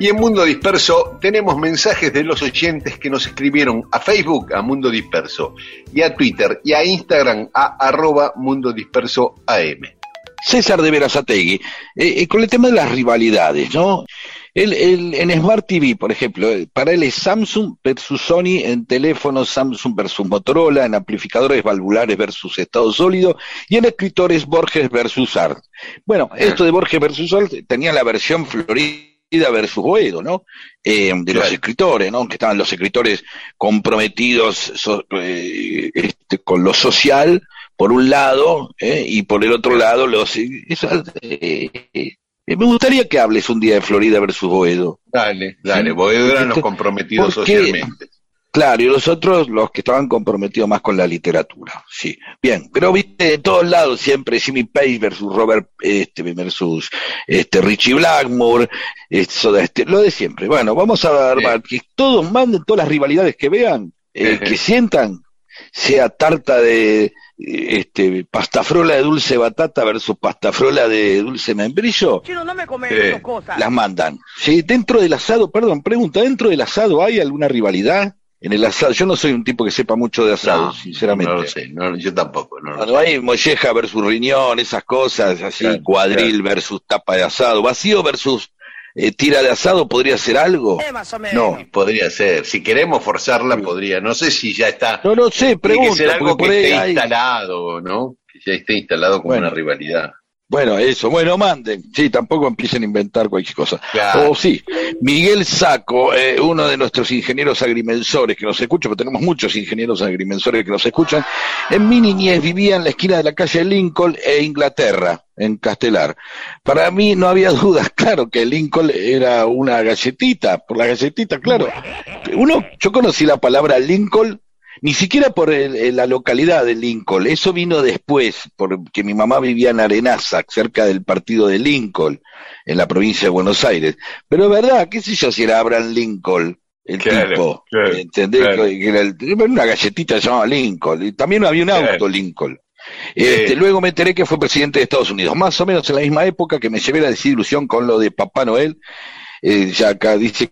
Y en Mundo Disperso tenemos mensajes de los oyentes que nos escribieron a Facebook, a Mundo Disperso, y a Twitter y a Instagram, a arroba Mundo Disperso AM. César de Verazategui, eh, eh, con el tema de las rivalidades, ¿no? En Smart TV, por ejemplo, eh, para él es Samsung versus Sony en teléfonos, Samsung versus Motorola, en amplificadores valvulares versus estado sólido, y en escritores Borges versus Art. Bueno, esto de Borges versus Art tenía la versión Florida versus Boedo, ¿no? Eh, de los escritores, ¿no? Que estaban los escritores comprometidos so- eh, este, con lo social, por un lado, ¿eh? y por el otro lado, los. eh, eh, me gustaría que hables un día de Florida versus Boedo. Dale, dale. Boedo eran los comprometidos socialmente. Claro, y los otros, los que estaban comprometidos más con la literatura, sí. Bien, pero viste, de todos lados siempre Jimmy Page versus Robert, este, versus este, Richie Blackmore, eso de este, lo de siempre. Bueno, vamos a armar que todos manden todas las rivalidades que vean, eh, que sientan, sea tarta de este pastafrola de dulce batata versus pastafrola de dulce membrillo, Chino, no me Eh, esas cosas. las mandan. Sí, dentro del asado, perdón, pregunta, ¿dentro del asado hay alguna rivalidad? En el asado, yo no soy un tipo que sepa mucho de asado, No, sinceramente. No lo sé, no, yo tampoco. No lo Cuando hay molleja versus riñón, esas cosas, así, Claro, cuadril versus tapa de asado, vacío versus eh, tira de asado, ¿podría ser algo? Eh, más o menos. No. Podría ser. Si queremos forzarla, podría. No sé si ya está. no, no sé, Tiene que ser algo que esté hay- instalado, ¿no? Que ya esté instalado como Bueno. una rivalidad. Bueno, eso, bueno, manden. Sí, tampoco empiecen a inventar cualquier cosa. Claro. O sí, Miguel Saco, eh, uno de nuestros ingenieros agrimensores que nos escucha, porque tenemos muchos ingenieros agrimensores que nos escuchan, en mi niñez vivía en la esquina de la calle Lincoln e Inglaterra, en Castelar. Para mí no había dudas, claro que Lincoln era una galletita, por la galletita, claro. Uno, yo conocí la palabra Lincoln ni siquiera por el- la localidad de Lincoln, eso vino después, porque mi mamá vivía en Arenaza, cerca del partido de Lincoln, en la provincia de Buenos Aires. Pero es verdad, qué sé yo si era Abraham Lincoln, el Claro, tipo, claro, ¿entendés? claro. Que era el- una galletita que se llamaba Lincoln, y también había un auto Lincoln. Este, Luego me enteré que fue presidente de Estados Unidos, más o menos en la misma época que me llevé la desilusión con lo de Papá Noel, eh, ya acá dice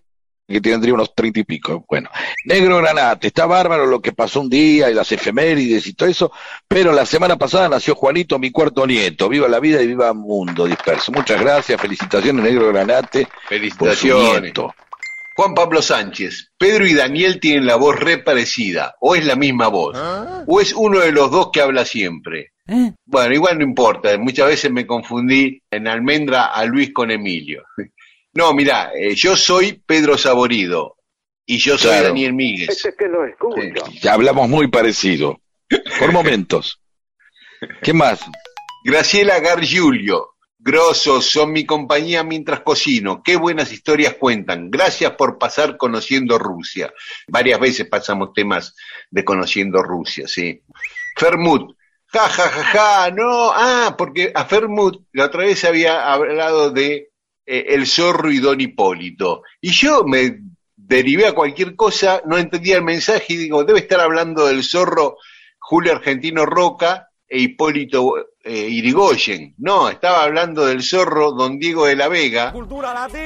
que tendría unos treinta y pico. Bueno, Negro Granate, está bárbaro lo que pasó un día y las efemérides y todo eso, pero la semana pasada nació Juanito, mi cuarto nieto. Viva la vida y viva Mundo Disperso. Muchas gracias, felicitaciones Negro Granate por su Felicitaciones. nieto. Juan Pablo Sánchez, Pedro y Daniel tienen la voz re parecida, o es la misma voz, o es uno de los dos que habla siempre. Bueno, igual no importa, muchas veces me confundí en almendra a Luis con Emilio. No, mira, yo soy Pedro Saborido y yo soy Claro. Daniel Míguez. Este que lo escucho. Ya hablamos muy parecido, por momentos. ¿Qué más? Graciela Gargiulio, grosos, son mi compañía mientras cocino. Qué buenas historias cuentan. Gracias por pasar conociendo Rusia. Varias veces pasamos temas de conociendo Rusia, sí. Fermut, ja, ja, ja, ja, no, ah, porque a Fermut la otra vez había hablado de eh, El Zorro y Don Hipólito. Y yo me derivé a cualquier cosa, no entendía el mensaje y digo, debe estar hablando del Zorro Julio Argentino Roca e Hipólito eh, Irigoyen. No, estaba hablando del zorro Don Diego de la Vega,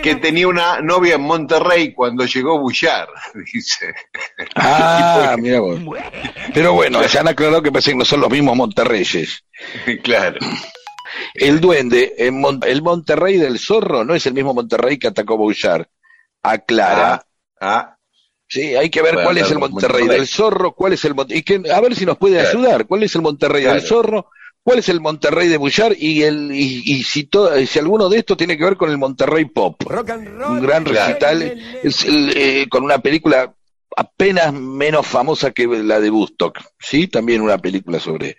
que tenía una novia en Monterrey cuando llegó Bullar, dice. Ah, mira vos. Pero bueno, ya han aclarado que parece que no son los mismos Monterreyes. claro. El duende, en Mon- el Monterrey del Zorro no es el mismo Monterrey que atacó Bouchard. Aclara. Ah, ah, Sí, hay que ver Bueno, cuál es el Monterrey, Monterrey. del Zorro, cuál es el Mon- y que, a ver si nos puede Claro. ayudar, cuál es el Monterrey del. Zorro, cuál es el Monterrey de Bouchard y el y, y si to- si alguno de estos tiene que ver con el Monterrey Pop. Rock and roll. Un gran recital el, eh, con una película apenas menos famosa que la de Bustock, sí, también una película sobre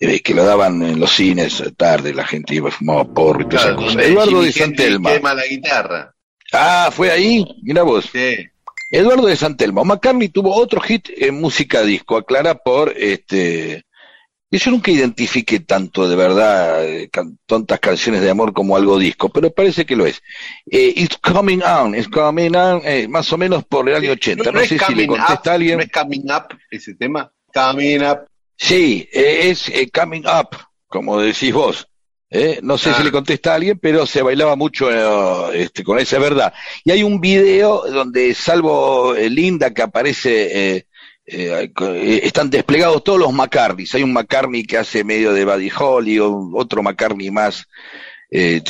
eh, que la daban en los cines tarde, la gente iba fumaba porro y todas claro, esas cosas. Eduardo de Santelma. quema la guitarra. Ah, fue ahí, mira vos. Sí. Eduardo de Santelmo. McCartney tuvo otro hit en música disco, aclara por este. Yo nunca identifiqué tanto de verdad eh, can- tontas canciones de amor como algo disco, pero parece que lo es. Eh, it's coming on, it's coming on, eh, más o menos por el año 80. No, sé si le contesta up, alguien. No es coming up ese tema. Coming up. Sí, eh, es coming up, como decís vos. No sé Ah. si le contesta a alguien, pero se bailaba mucho este, con esa verdad. Y hay un video donde, salvo Linda, que aparece, eh, eh, están desplegados todos los McCartneys. Hay un McCartney que hace medio de Buddy Holly, otro McCartney más. eh,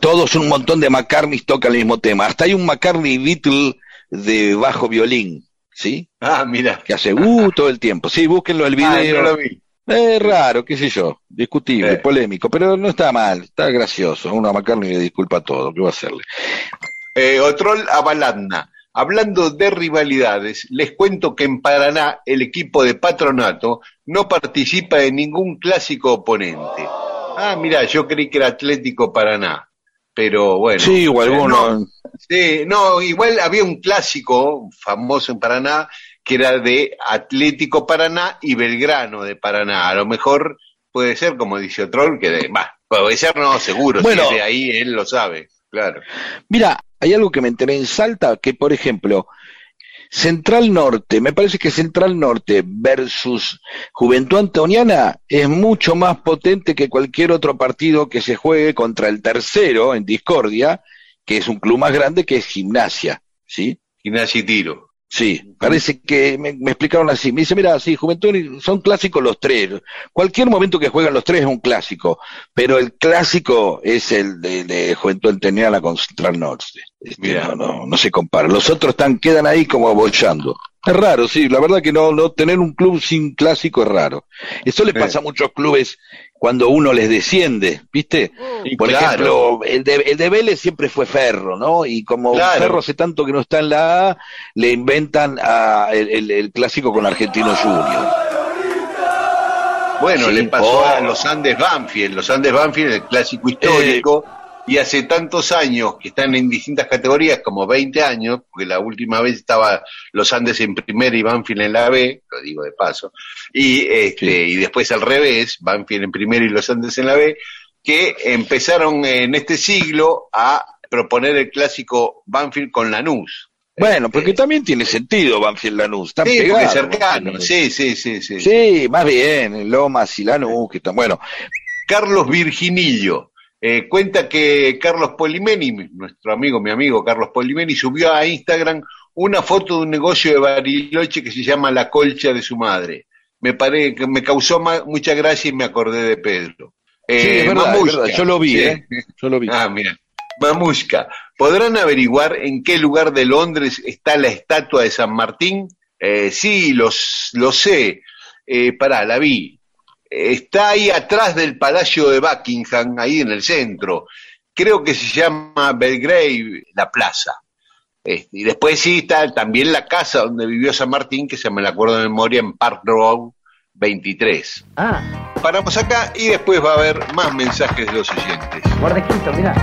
todos un montón de McCartneys tocan el mismo tema. Hasta hay un McCartney Beatle de bajo violín, ¿sí? Ah, mira. Que hace uh todo el tiempo. Sí, búsquenlo el Ah, video. no lo vi. Es raro, qué sé yo, discutible, Eh. polémico, pero no está mal, está gracioso. Uno a McCartney le disculpa todo, ¿qué va a hacerle? Eh, Otrol a Baladna. Hablando de rivalidades, les cuento que en Paraná el equipo de Patronato no participa en ningún clásico oponente. Ah, mira, yo creí que era Atlético Paraná, pero bueno. Sí, o alguno. no, sí, no, igual había un clásico famoso en Paraná que era de Atlético Paraná y Belgrano de Paraná. A lo mejor puede ser, como dice Otrol, que de, bah, puede ser, no, seguro, Bueno. si es de ahí él lo sabe, claro. Mira, hay algo que me enteré en Salta, que por ejemplo, Central Norte, me parece que Central Norte versus Juventud Antoniana es mucho más potente que cualquier otro partido que se juegue contra el tercero en Discordia, que es un club más grande que es Gimnasia, ¿sí? Gimnasia y Tiro. Sí, parece que me, me explicaron así. Me dice, mira, sí, Juventud son clásicos los tres. Cualquier momento que juegan los tres es un clásico, pero el clásico es el de, de Juventud Antoniana con Central Norte. Este, Mira. no, no, no se compara. Los otros están, quedan ahí como bollando. Es raro, sí, la verdad que no, no tener un club sin clásico es raro. Eso le pasa a muchos clubes cuando uno les desciende, ¿viste? Sí, Por claro. ejemplo, el de, el de Vélez siempre fue Ferro, ¿no? Y como Claro. Ferro hace tanto que no está en la A, le inventan a el, el- el clásico con Argentino Junior. Bueno, Sí, le pasó oh. a los Andes Banfield. Los Andes Banfield, el clásico histórico. Y hace tantos años que están en distintas categorías, como 20 años, porque la última vez estaba los Andes en primera y Banfield en la B, lo digo de paso, y, este, Sí. y después al revés, Banfield en primera y los Andes en la B, que empezaron en este siglo a proponer el clásico Banfield con Lanús. Bueno, Este, porque también tiene sentido Banfield Lanús, están sí, pegados. cercano, sí, sí, sí, sí. Sí, más bien, Lomas y Lanús, que están, bueno, Carlos Virginillo. Eh, cuenta que Carlos Polimeni, nuestro amigo, mi amigo Carlos Polimeni, subió a Instagram una foto de un negocio de Bariloche que se llama La Colcha de su madre. Me paré, que me causó mucha gracia y me acordé de Pedro. sí, Eh, es verdad, es verdad, yo lo vi, sí. ¿eh? Yo lo vi. Ah, mira. Mamushka, ¿podrán averiguar en qué lugar de Londres está la estatua de San Martín? Eh, sí, los, lo sé. Eh, pará, la vi. Está ahí atrás del Palacio de Buckingham, ahí en el centro. Creo que se llama Belgrave, la plaza. Este, y después sí está también la casa donde vivió San Martín, que se me la acuerdo de memoria, en Park Road 23. Ah, Paramos acá y después va a haber más mensajes de los oyentes. guarda quinto, mira.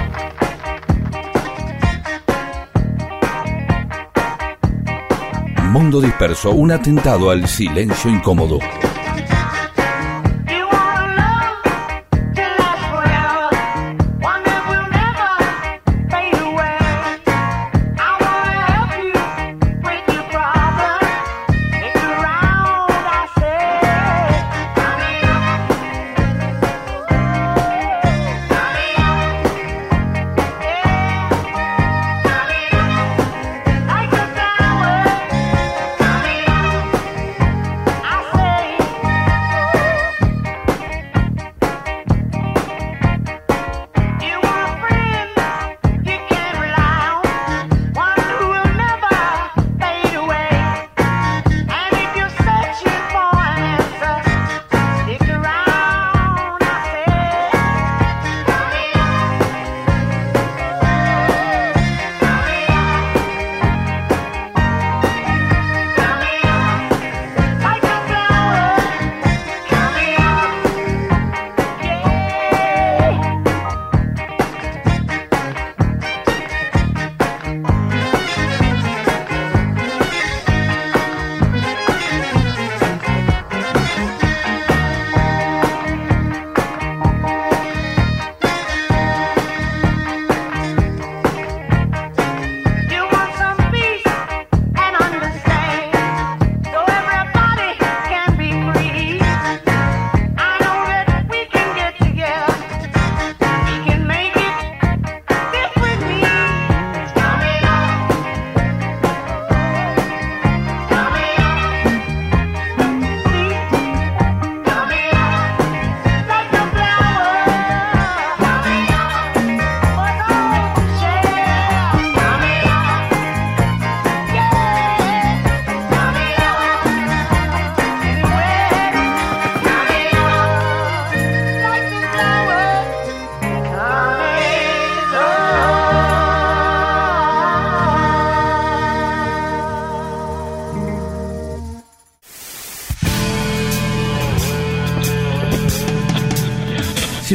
Mundo Disperso, un atentado al silencio incómodo.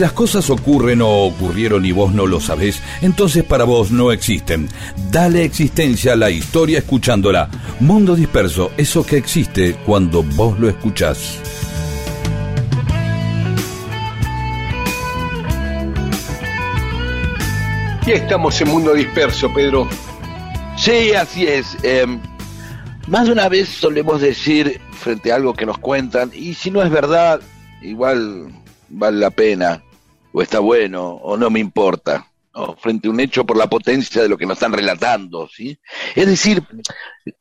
Si las cosas ocurren o ocurrieron y vos no lo sabés, entonces para vos no existen. Dale existencia a la historia escuchándola. Mundo disperso, eso que existe cuando vos lo escuchás. Y estamos en Mundo Disperso, Pedro. Sí, así es. Eh, más de una vez solemos decir frente a algo que nos cuentan, y si no es verdad, igual vale la pena, o está bueno, o no me importa, ¿no? frente a un hecho por la potencia de lo que nos están relatando. ¿sí? Es decir,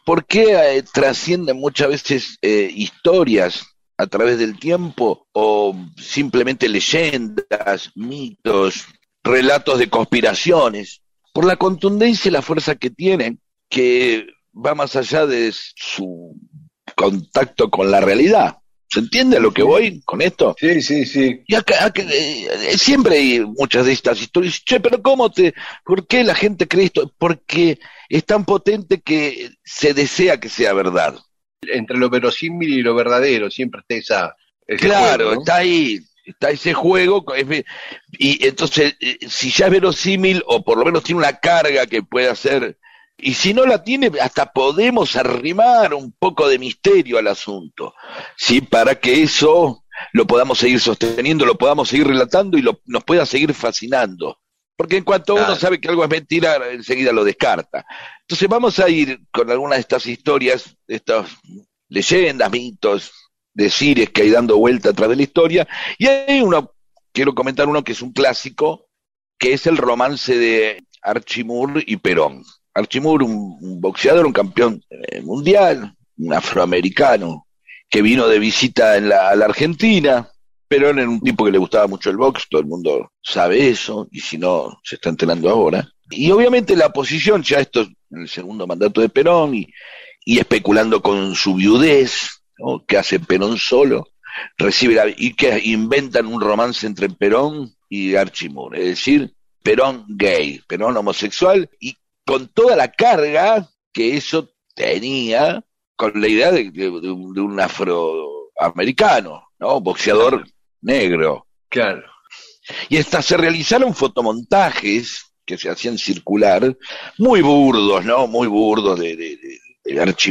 ¿por qué eh, trascienden muchas veces eh, historias a través del tiempo o simplemente leyendas, mitos, relatos de conspiraciones? Por la contundencia y la fuerza que tienen, que va más allá de su contacto con la realidad. ¿Se entiende a lo que voy con esto? Sí, sí, sí. Y acá, acá, eh, siempre hay muchas de estas historias. Che, pero ¿cómo te, por qué la gente cree esto? Porque es tan potente que se desea que sea verdad. Entre lo verosímil y lo verdadero, siempre está esa. Claro, juego, ¿no? está ahí, está ese juego, es y entonces, eh, si ya es verosímil, o por lo menos tiene una carga que puede hacer, y si no la tiene, hasta podemos arrimar un poco de misterio al asunto, ¿sí? Para que eso lo podamos seguir sosteniendo, lo podamos seguir relatando y lo, nos pueda seguir fascinando. Porque en cuanto uno sabe que algo es mentira, enseguida lo descarta. Entonces vamos a ir con algunas de estas historias, de estas leyendas, mitos, decires que hay dando vuelta a través de la historia. Y hay uno, quiero comentar uno que es un clásico, que es el romance de Archie Moore y Perón. Archie Moore, un, boxeador, un campeón eh, mundial, un afroamericano, que vino de visita en la, a la Argentina. Perón era un tipo que le gustaba mucho el box, todo el mundo sabe eso, y si no, se está enterando ahora. Y obviamente la oposición, ya esto es en el segundo mandato de Perón, y, especulando con su viudez, ¿no? que hace Perón solo, recibe y que inventan un romance entre Perón y Archie Moore, es decir, Perón gay, Perón homosexual, y con toda la carga que eso tenía con la idea de, de- de un, de un afroamericano, ¿no? Boxeador negro. Claro. Y hasta se realizaron fotomontajes que se hacían circular, muy burdos, ¿no? Muy burdos de,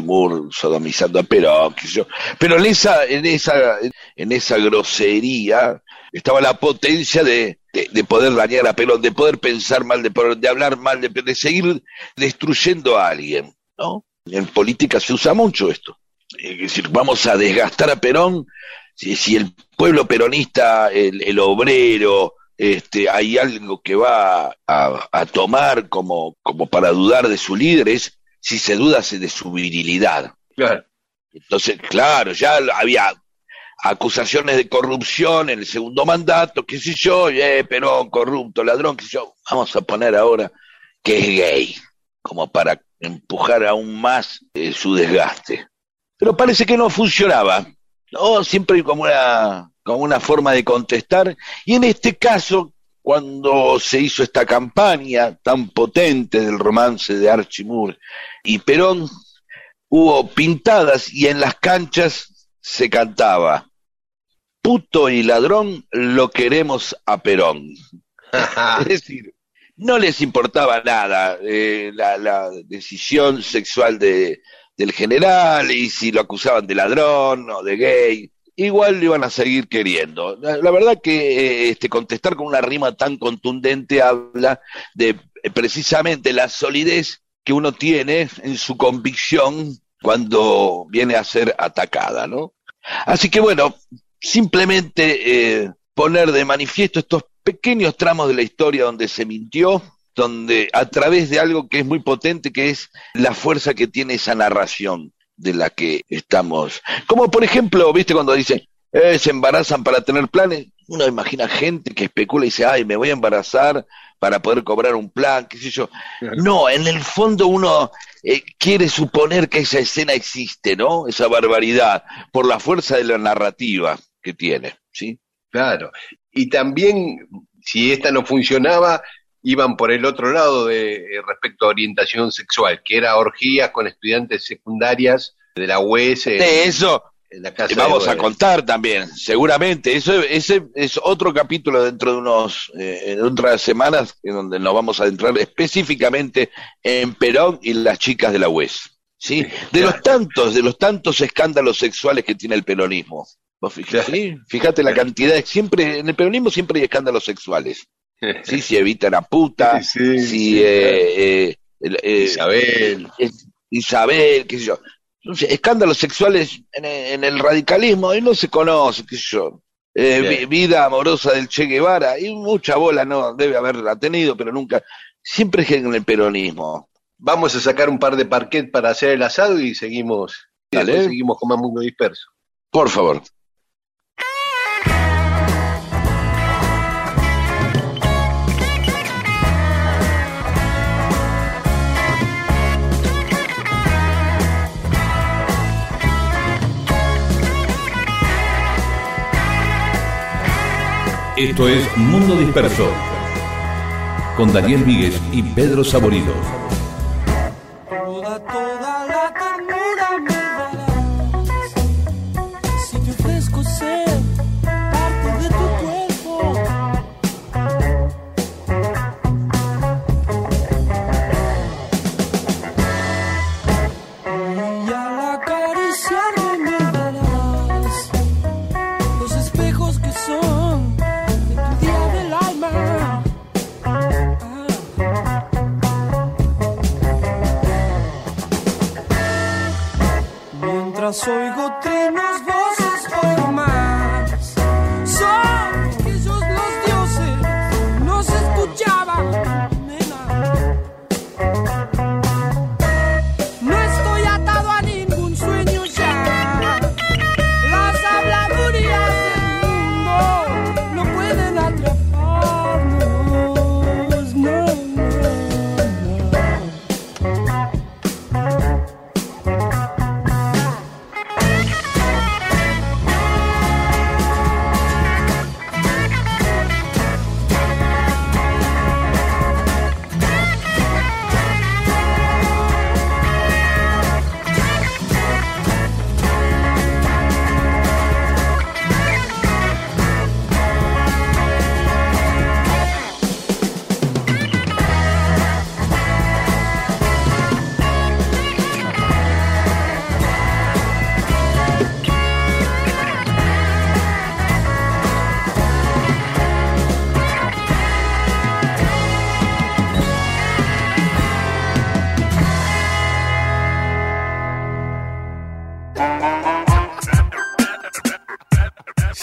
Moore sodomizando a Perón, qué sé yo. Pero en esa, en esa, en esa grosería estaba la potencia de, de, de poder dañar a Perón, de poder pensar mal, de, de hablar mal, de, de seguir destruyendo a alguien, ¿no? En política se usa mucho esto. Es decir, vamos a desgastar a Perón si, si el pueblo peronista, el, el obrero, este, hay algo que va a, a tomar como, como para dudar de su líder, es si se duda de su virilidad. Claro. Entonces, claro, ya había acusaciones de corrupción en el segundo mandato, qué sé yo, eh, Perón, corrupto, ladrón, qué sé yo. Vamos a poner ahora que es gay, como para empujar aún más eh, su desgaste. Pero parece que no funcionaba. No, siempre como una, como una forma de contestar. Y en este caso, cuando se hizo esta campaña tan potente del romance de Archie Moore y Perón, hubo pintadas y en las canchas se cantaba, puto y ladrón, lo queremos a Perón. Es decir, no les importaba nada eh, la, la decisión sexual de, del general y si lo acusaban de ladrón o de gay, igual lo iban a seguir queriendo. La, la verdad que eh, este, contestar con una rima tan contundente habla de eh, precisamente la solidez que uno tiene en su convicción cuando viene a ser atacada, ¿no? Así que bueno, simplemente eh, poner de manifiesto estos pequeños tramos de la historia donde se mintió, donde a través de algo que es muy potente, que es la fuerza que tiene esa narración de la que estamos. Como por ejemplo, viste cuando dicen, eh, se embarazan para tener planes, uno imagina gente que especula y dice, ay, me voy a embarazar para poder cobrar un plan, qué sé yo. No, en el fondo uno eh, quiere suponer que esa escena existe, ¿no? Esa barbaridad, por la fuerza de la narrativa que tiene, ¿sí? Claro. Y también, si esta no funcionaba, iban por el otro lado de eh, respecto a orientación sexual, que era orgías con estudiantes secundarias de la UES. De eso, en la casa Y vamos de a contar también, seguramente. Eso, ese es otro capítulo dentro de unos, eh, en otras semanas, en donde nos vamos a adentrar específicamente en Perón y las chicas de la UES. ¿sí? De los tantos, de los tantos escándalos sexuales que tiene el peronismo. ¿Vos fijate, ¿sí? Fíjate la cantidad, siempre, en el peronismo siempre hay escándalos sexuales. ¿sí? Si evita la puta, Sí, sí, si sí, eh, eh, eh, Isabel. Isabel, qué sé yo. Entonces, escándalos sexuales en, en el radicalismo, y no se conoce, qué sé yo. Eh, vi- vida amorosa del Che Guevara, y mucha bola no debe haberla tenido, pero nunca. Siempre es en el peronismo. Vamos a sacar un par de parquet para hacer el asado y seguimos. y seguimos con más mundo disperso. Por favor. Esto es Mundo Disperso. Con Daniel Víguez y Pedro Saborido. Mientras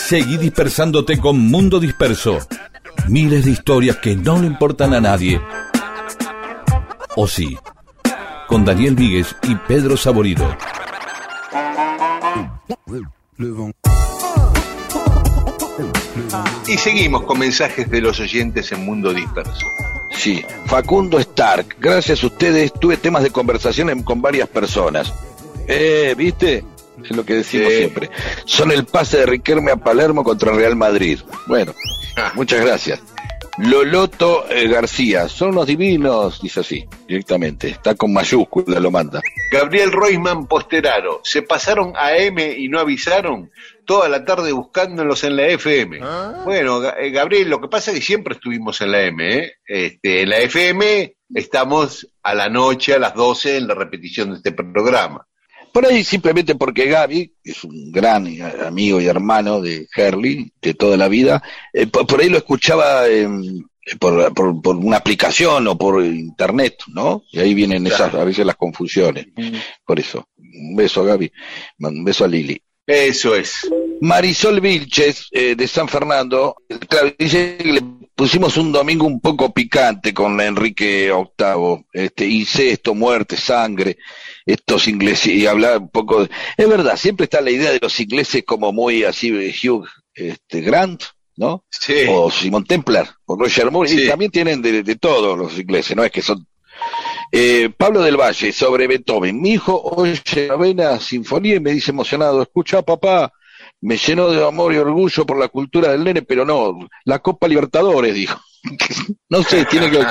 Seguí dispersándote con Mundo Disperso. Miles de historias que no le importan a nadie. O sí. Con Daniel Víguez y Pedro Saborido. Y seguimos con mensajes de los oyentes en Mundo Disperso. Sí, Facundo Stark, gracias a ustedes tuve temas de conversación con varias personas. Eh, ¿viste? Es lo que decimos Sí. siempre. Son el pase de Riquelme a Palermo contra Real Madrid. Bueno, Ah. muchas gracias. Loloto eh, García, son unos divinos, dice así, directamente. Está con mayúscula, lo manda. Gabriel Roisman Posteraro, se pasaron a M y no avisaron toda la tarde buscándolos en la FM. Bueno, Ga- eh, Gabriel, lo que pasa es que siempre estuvimos en la M, ¿eh? Este, en la FM estamos a la noche, a las 12, en la repetición de este programa. Por ahí simplemente porque Gaby, que es un gran amigo y hermano de Herley de toda la vida, eh, por, por ahí lo escuchaba en- por, por- por una aplicación o por internet, ¿no? Y ahí vienen esas, a veces las confusiones. Por eso, un beso a Gaby, un beso a Lili. Eso es. Marisol Vilches, eh, de San Fernando, claro, dice que le pusimos un domingo un poco picante con Enrique VIII, este, incesto, muerte, sangre, estos ingleses, y hablar un poco de... Es verdad, siempre está la idea de los ingleses como muy así, Hugh este, Grant, ¿no? Sí. O Simon Templar, o Roger Moore, Sí. y también tienen de, de todos los ingleses, no es que son... Eh, Pablo del Valle, sobre Beethoven. Mi hijo oye la novena sinfonía y me dice emocionado, escucha papá, me llenó de amor y orgullo por la cultura del nene, pero no, la Copa Libertadores, dijo. no sé, tiene que...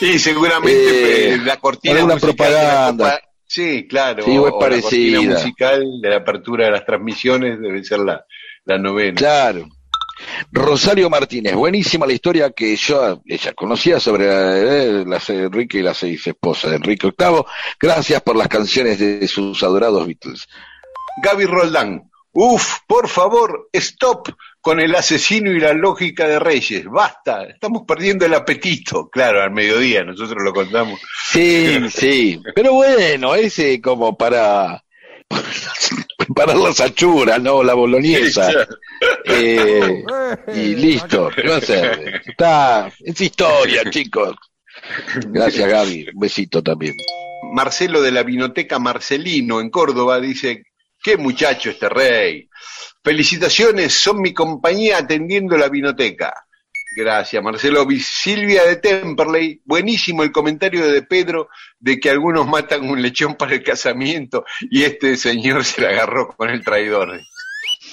Y seguramente Eh, eh, la cortina propaganda. Sí, claro. Sí, o es o la parecida. musical de la apertura de las transmisiones debe ser la, la novena. Claro. Rosario Martínez, buenísima la historia que yo ella conocía sobre eh, las Enrique y las seis esposas de Enrique VIII. Gracias por las canciones de sus adorados Beatles. Gaby Roldán. Uf, por favor, stop con el asesino y la lógica de Reyes. Basta, estamos perdiendo el apetito. Claro, al mediodía, nosotros lo contamos. Sí, sí, pero bueno, ese como para para las achuras, no la boloñesa. Eh, y listo, ¿qué va a hacer? Está, es historia, chicos. Gracias, Gaby. Un besito también. Marcelo de la Vinoteca Marcelino en Córdoba dice, qué muchacho este rey. Felicitaciones, son mi compañía atendiendo la vinoteca. Gracias, Marcelo. Silvia de Temperley, buenísimo el comentario de Pedro de que algunos matan un lechón para el casamiento y este señor se la agarró con el traidor.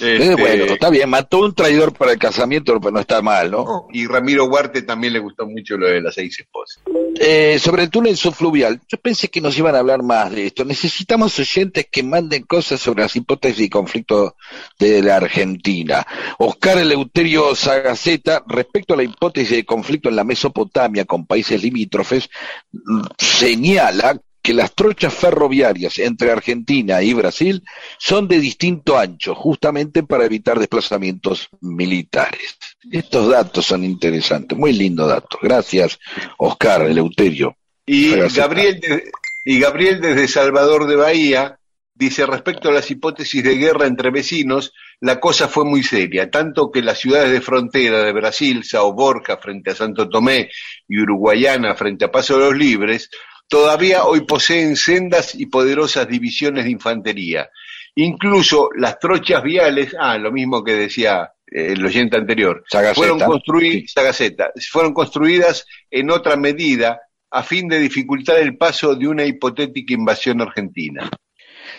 Eh, Este, bueno, está bien, mató un traidor para el casamiento, pero no está mal, ¿no? Y Ramiro Huarte también le gustó mucho lo de las seis esposas. Eh, sobre el túnel subfluvial, yo pensé que nos iban a hablar más de esto. Necesitamos oyentes que manden cosas sobre las hipótesis y conflicto de la Argentina. Oscar Eleuterio Sagaceta, respecto a la hipótesis de conflicto en la Mesopotamia con países limítrofes, mm, señala que las trochas ferroviarias entre Argentina y Brasil son de distinto ancho, justamente para evitar desplazamientos militares. Estos datos son interesantes, muy lindos datos. Gracias, Oscar Eleuterio. Y. Gabriel, de- y Gabriel desde Salvador de Bahía dice, respecto a las hipótesis de guerra entre vecinos, la cosa fue muy seria, tanto que las ciudades de frontera de Brasil, Sao Borja frente a Santo Tomé y Uruguayana frente a Paso de los Libres, todavía hoy poseen sendas y poderosas divisiones de infantería. Incluso las trochas viales, ah, lo mismo que decía eh, el oyente anterior, Sagaceta. fueron construidas, fueron construidas en otra medida a fin de dificultar el paso de una hipotética invasión argentina.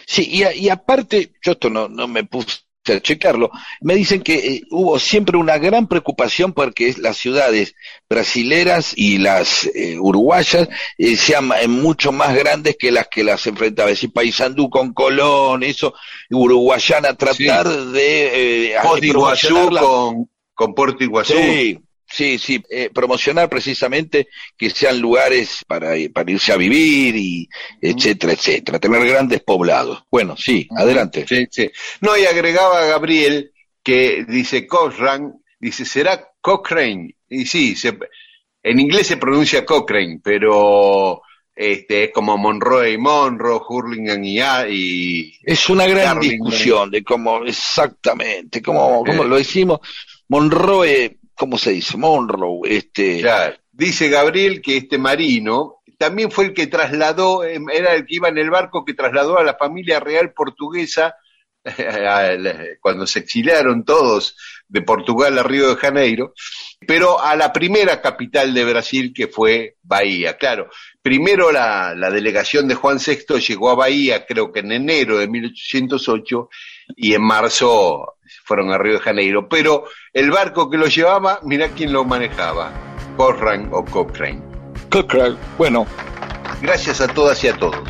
Sí, y, a- y aparte, yo esto no, no me puse a checarlo, me dicen que eh, hubo siempre una gran preocupación porque las ciudades brasileras y las eh, uruguayas eh, sean eh, mucho más grandes que las que las enfrentaba. Es decir, Paysandú con Colón, eso, Uruguayana, tratar de eh, de Iguazú con, con Puerto Iguazú. Sí, sí, sí, eh, promocionar precisamente que sean lugares para, para irse a vivir y etcétera, etcétera, tener grandes poblados. Bueno, sí, adelante. Sí, sí. No, y agregaba Gabriel que dice Cochrane, dice, ¿será Cochrane? Y sí, se- en inglés se pronuncia Cochrane, pero este, es como Monroe y Monroe, Hurlingham y, y Es una gran Darling, discusión de cómo exactamente, cómo, cómo Eh. lo decimos. Monroe, ¿cómo se dice? Monroe, este. Dice Gabriel que este marino también fue el que trasladó, eh, era el que iba en el barco que trasladó a la familia real portuguesa cuando se exiliaron todos de Portugal a Río de Janeiro, pero a la primera capital de Brasil que fue Bahía. Claro, primero la, la delegación de Juan VI llegó a Bahía, creo que en enero de 1808, y en marzo fueron a Río de Janeiro, pero el barco que lo llevaba, mira quién lo manejaba, Cochrane o Cochrane. Cochrane. Bueno, Gracias a todas y a todos.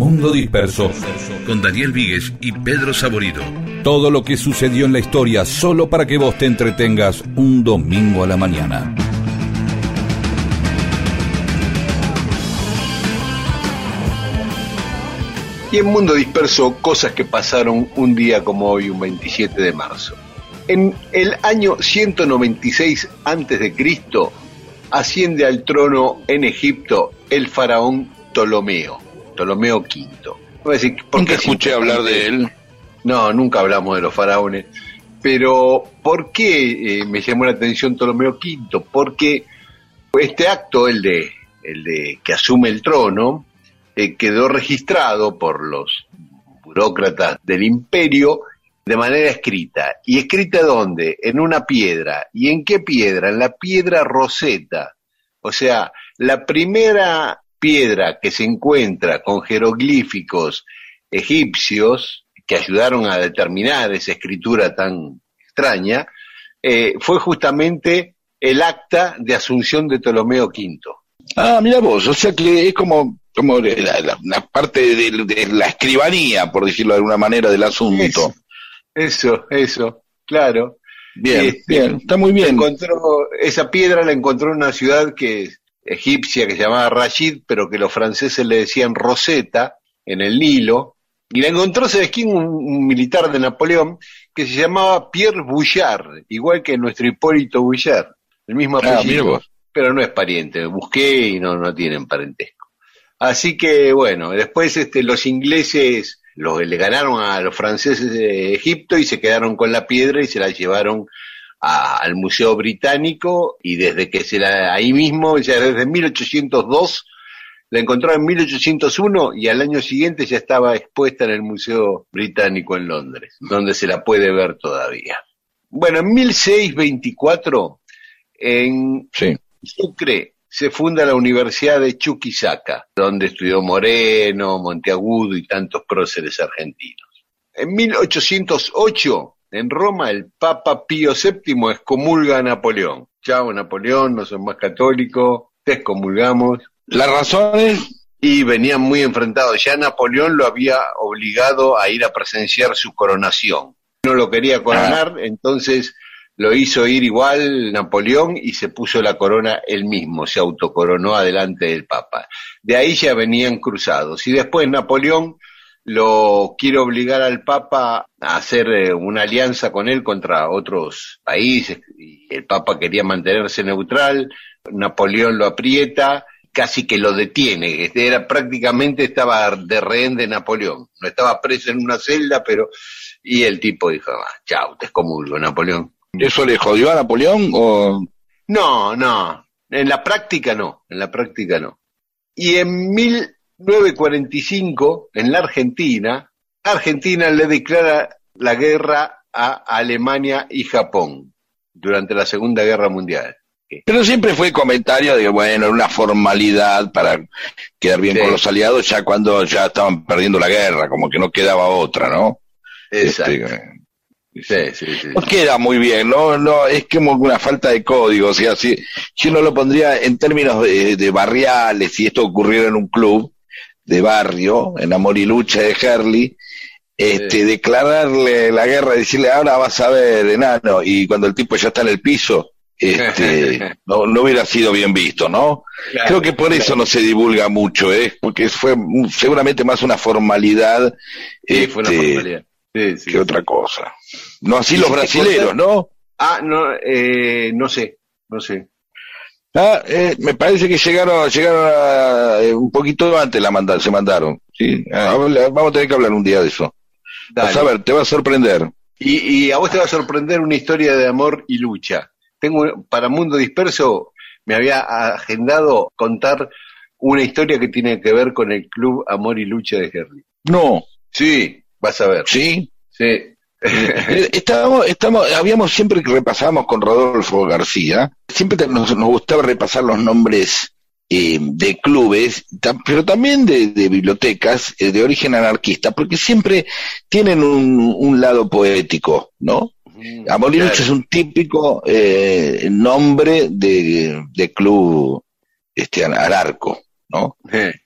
Mundo Disperso con Daniel Víguez y Pedro Saborido. Todo lo que sucedió en la historia solo para que vos te entretengas un domingo a la mañana. Y en Mundo Disperso, cosas que pasaron un día como hoy, un 27 de marzo. En el año 196 a.C., asciende al trono en Egipto el faraón Ptolomeo, Ptolomeo V. Voy a decir, ¿por Nunca qué escuché hablar de él. No, nunca hablamos de los faraones. Pero, ¿por qué eh, me llamó la atención Ptolomeo V? Porque este acto, el de, el de que asume el trono, eh, quedó registrado por los burócratas del imperio de manera escrita. ¿Y escrita dónde? En una piedra. ¿Y en qué piedra? En la piedra Rosetta. O sea, la primera piedra que se encuentra con jeroglíficos egipcios que ayudaron a determinar esa escritura tan extraña, eh, fue justamente el acta de asunción de Ptolomeo V. Ah, mira vos, o sea que es como, como la, parte de, de la escribanía, por decirlo de alguna manera, del asunto. Eso, eso, claro. Bien, Este, bien, está muy bien. Encontró, esa piedra la encontró en una ciudad que egipcia que se llamaba Rashid, pero que los franceses le decían Rosetta, en el Nilo, y la encontró, ¿sabes quién? Un, un militar de Napoleón que se llamaba Pierre Bouchard, igual que nuestro Hipólito Bouchard, el mismo Ah, apellido, vos. pero no es pariente, busqué y no, no tienen parentesco. Así que bueno, después este, los ingleses los, le ganaron a los franceses de Egipto y se quedaron con la piedra y se la llevaron a- al Museo Británico y desde que se la, ahí mismo, ya desde 1802, la encontró en 1801 y al año siguiente ya estaba expuesta en el Museo Británico en Londres, donde se la puede ver todavía. Bueno, en 1624, en Sí. Sucre se funda la Universidad de Chuquisaca, donde estudió Moreno, Monteagudo y tantos próceres argentinos. En 1808, en Roma, el Papa Pío VII excomulga a Napoleón. Chao, Napoleón, no son más católicos, te excomulgamos. La razón es, Y venían muy enfrentados. Ya Napoleón lo había obligado a ir a presenciar su coronación. No lo quería coronar, entonces lo hizo ir igual Napoleón y se puso la corona él mismo, se autocoronó adelante del Papa. De ahí ya venían cruzados. Y después Napoleón lo quiere obligar al Papa a hacer eh, una alianza con él contra otros países. Y el Papa quería mantenerse neutral, Napoleón lo aprieta, casi que lo detiene. Este Era prácticamente estaba de rehén de Napoleón. No estaba preso en una celda, pero y el tipo dijo, ah, chau, te excomulgo, Napoleón. ¿eso le jodió a Napoleón o No, no, en la práctica no, en la práctica no. Y en 1945, en la Argentina, Argentina le declara la guerra a Alemania y Japón durante la Segunda Guerra Mundial. Pero siempre fue comentario de, bueno, una formalidad para quedar bien Sí. con los aliados ya cuando ya estaban perdiendo la guerra, como que no quedaba otra, ¿no? Exacto. Este, Sí, sí, sí. no queda muy bien, no, no, es como una falta de código, o sea, si, si uno lo pondría en términos de, de barriales, si esto ocurriera en un club de barrio, en Amor y Lucha de Herley, este, Sí. declararle la guerra, decirle, ahora vas a ver, enano, y cuando el tipo ya está en el piso, este, no, no hubiera sido bien visto, ¿no? Claro, Creo que por eso no se divulga mucho, ¿eh? Porque fue seguramente más una formalidad Sí, fue una este, formalidad. Sí, sí, que otra cosa. No así los brasileros, ¿no? Ah, no, eh, no sé, no sé. Ah, eh, me parece que llegaron, llegaron a- eh, un poquito antes la manda- se mandaron. Sí, Ah, vamos a tener que hablar un día de eso. Vas a ver, te va a sorprender. Y, y a vos te va a sorprender una historia de amor y lucha. Tengo para Mundo Disperso, me había agendado contar una historia que tiene que ver con el club Amor y Lucha de Herley. No, Sí, vas a ver. ¿sí? Sí. Eh, Estábamos, estamos, habíamos siempre que repasábamos con Rodolfo García, siempre nos, nos gustaba repasar los nombres eh, de clubes, tam- pero también de, de bibliotecas eh, de origen anarquista, porque siempre tienen un, un lado poético, ¿no? Claro. es un típico eh, nombre de, de club este anarco, ¿no?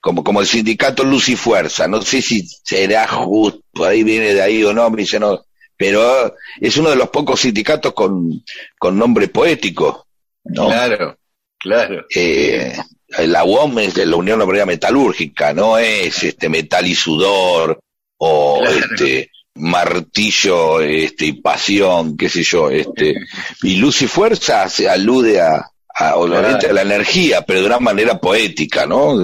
Como, como el sindicato Luz y Fuerza. No sé si será justo, ahí viene de ahí o no, me dice no. Pero es uno de los pocos sindicatos con, con nombre poético, ¿no? Claro, claro. Eh, la UOM es de la Unión Obrera Metalúrgica, no es este metal y sudor o Claro. este martillo este y pasión, qué sé yo, este y luz y fuerza se alude a, a, obviamente Claro. a la energía, pero de una manera poética, ¿no?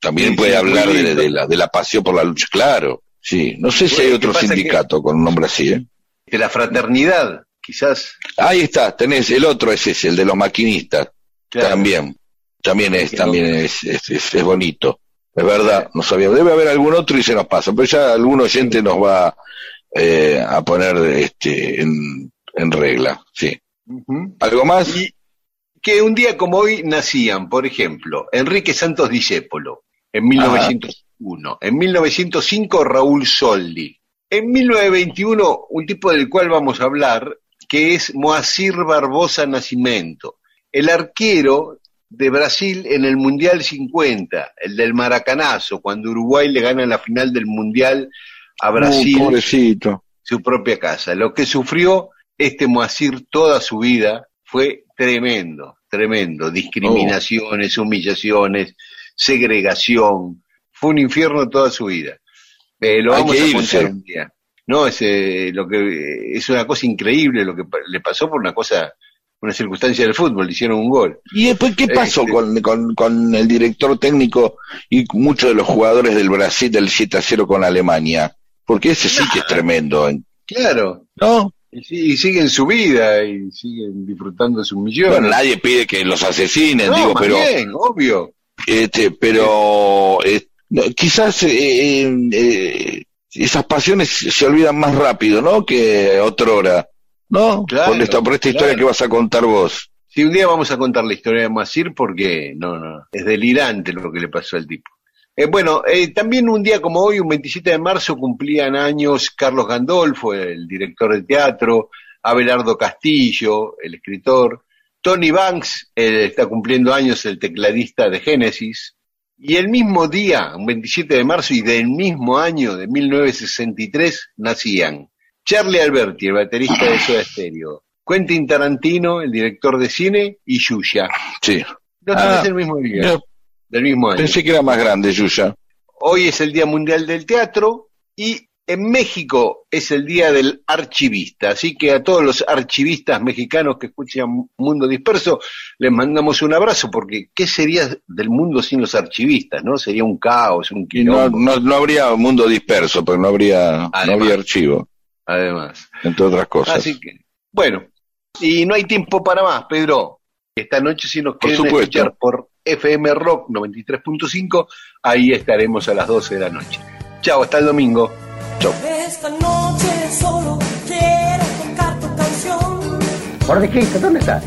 También Sí, puede sí, hablar de, de la, de la pasión por la lucha, claro. Sí, no sé si hay ¿qué otro sindicato con un nombre así, ¿eh? De la fraternidad, quizás. Ahí está, tenés el otro es ese, el de los maquinistas. Claro. También, también es, también es, es, es- es bonito. Es verdad, no sabíamos. Debe haber algún otro y se nos pasa, pero ya algún oyente nos va eh, a poner este en, en regla, sí. ¿Algo más? Y que un día como hoy nacían, por ejemplo, Enrique Santos Discépolo, en 1901. En 1905, Raúl Soldi. En 1921, un tipo del cual vamos a hablar, que es Moacir Barbosa Nascimento, el arquero de Brasil en el Mundial 50, el del Maracanazo, cuando Uruguay le gana la final del Mundial a Brasil Uh, pobrecito. su propia casa. Lo que sufrió este Moacir toda su vida fue tremendo, tremendo. Discriminaciones, humillaciones, segregación. Fue un infierno toda su vida. Eh, lo Hay vamos que a contar un día. No, es, eh, lo que, es una cosa increíble lo que le pasó por una cosa, una circunstancia del fútbol, le hicieron un gol. ¿Y después qué pasó Este- con, con, con el director técnico y muchos de los jugadores del Brasil del 7 a 0 con Alemania? Porque ese sí que es tremendo, ¿eh? Claro, ¿no? y, siguen su vida y siguen disfrutando sus millones. Bueno, nadie pide que los asesinen, No, digo, más pero bien, obvio. Este, pero no, quizás eh, eh, eh, esas pasiones se olvidan más rápido, ¿no? Que otrora, ¿no? Claro, por esta, por esta historia que vas a contar vos. Sí, un día vamos a contar la historia de Masir porque no, no, es delirante lo que le pasó al tipo. Eh, bueno, eh, también un día como hoy, un 27 de marzo, cumplían años Carlos Gandolfo, el director de teatro, Abelardo Castillo, el escritor, Tony Banks, eh, está cumpliendo años el tecladista de Génesis, y el mismo día, un 27 de marzo, y del mismo año de 1963, nacían Charlie Alberti, el baterista de Soda Stereo, Quentin Tarantino, el director de cine, y Yuya. Sí. Los Ah, tres el mismo día, del mismo año. pensé que era más grande, Yuya. Hoy es el Día Mundial del Teatro y en México es el Día del Archivista. Así que a todos los archivistas mexicanos que escuchan Mundo Disperso les mandamos un abrazo porque ¿qué sería del mundo sin los archivistas? ¿No? Sería un caos, un no, no, no habría mundo disperso, porque no habría, no habría archivo, Además. entre otras cosas. Así que, bueno, y no hay tiempo para más, Pedro. Esta noche si nos quieren escuchar por FM Rock 93.5, ahí estaremos a las 12 de la noche. Chao, hasta el domingo. Esta noche solo quiero tocar tu canción. ¿Por de qué? ¿Dónde estás?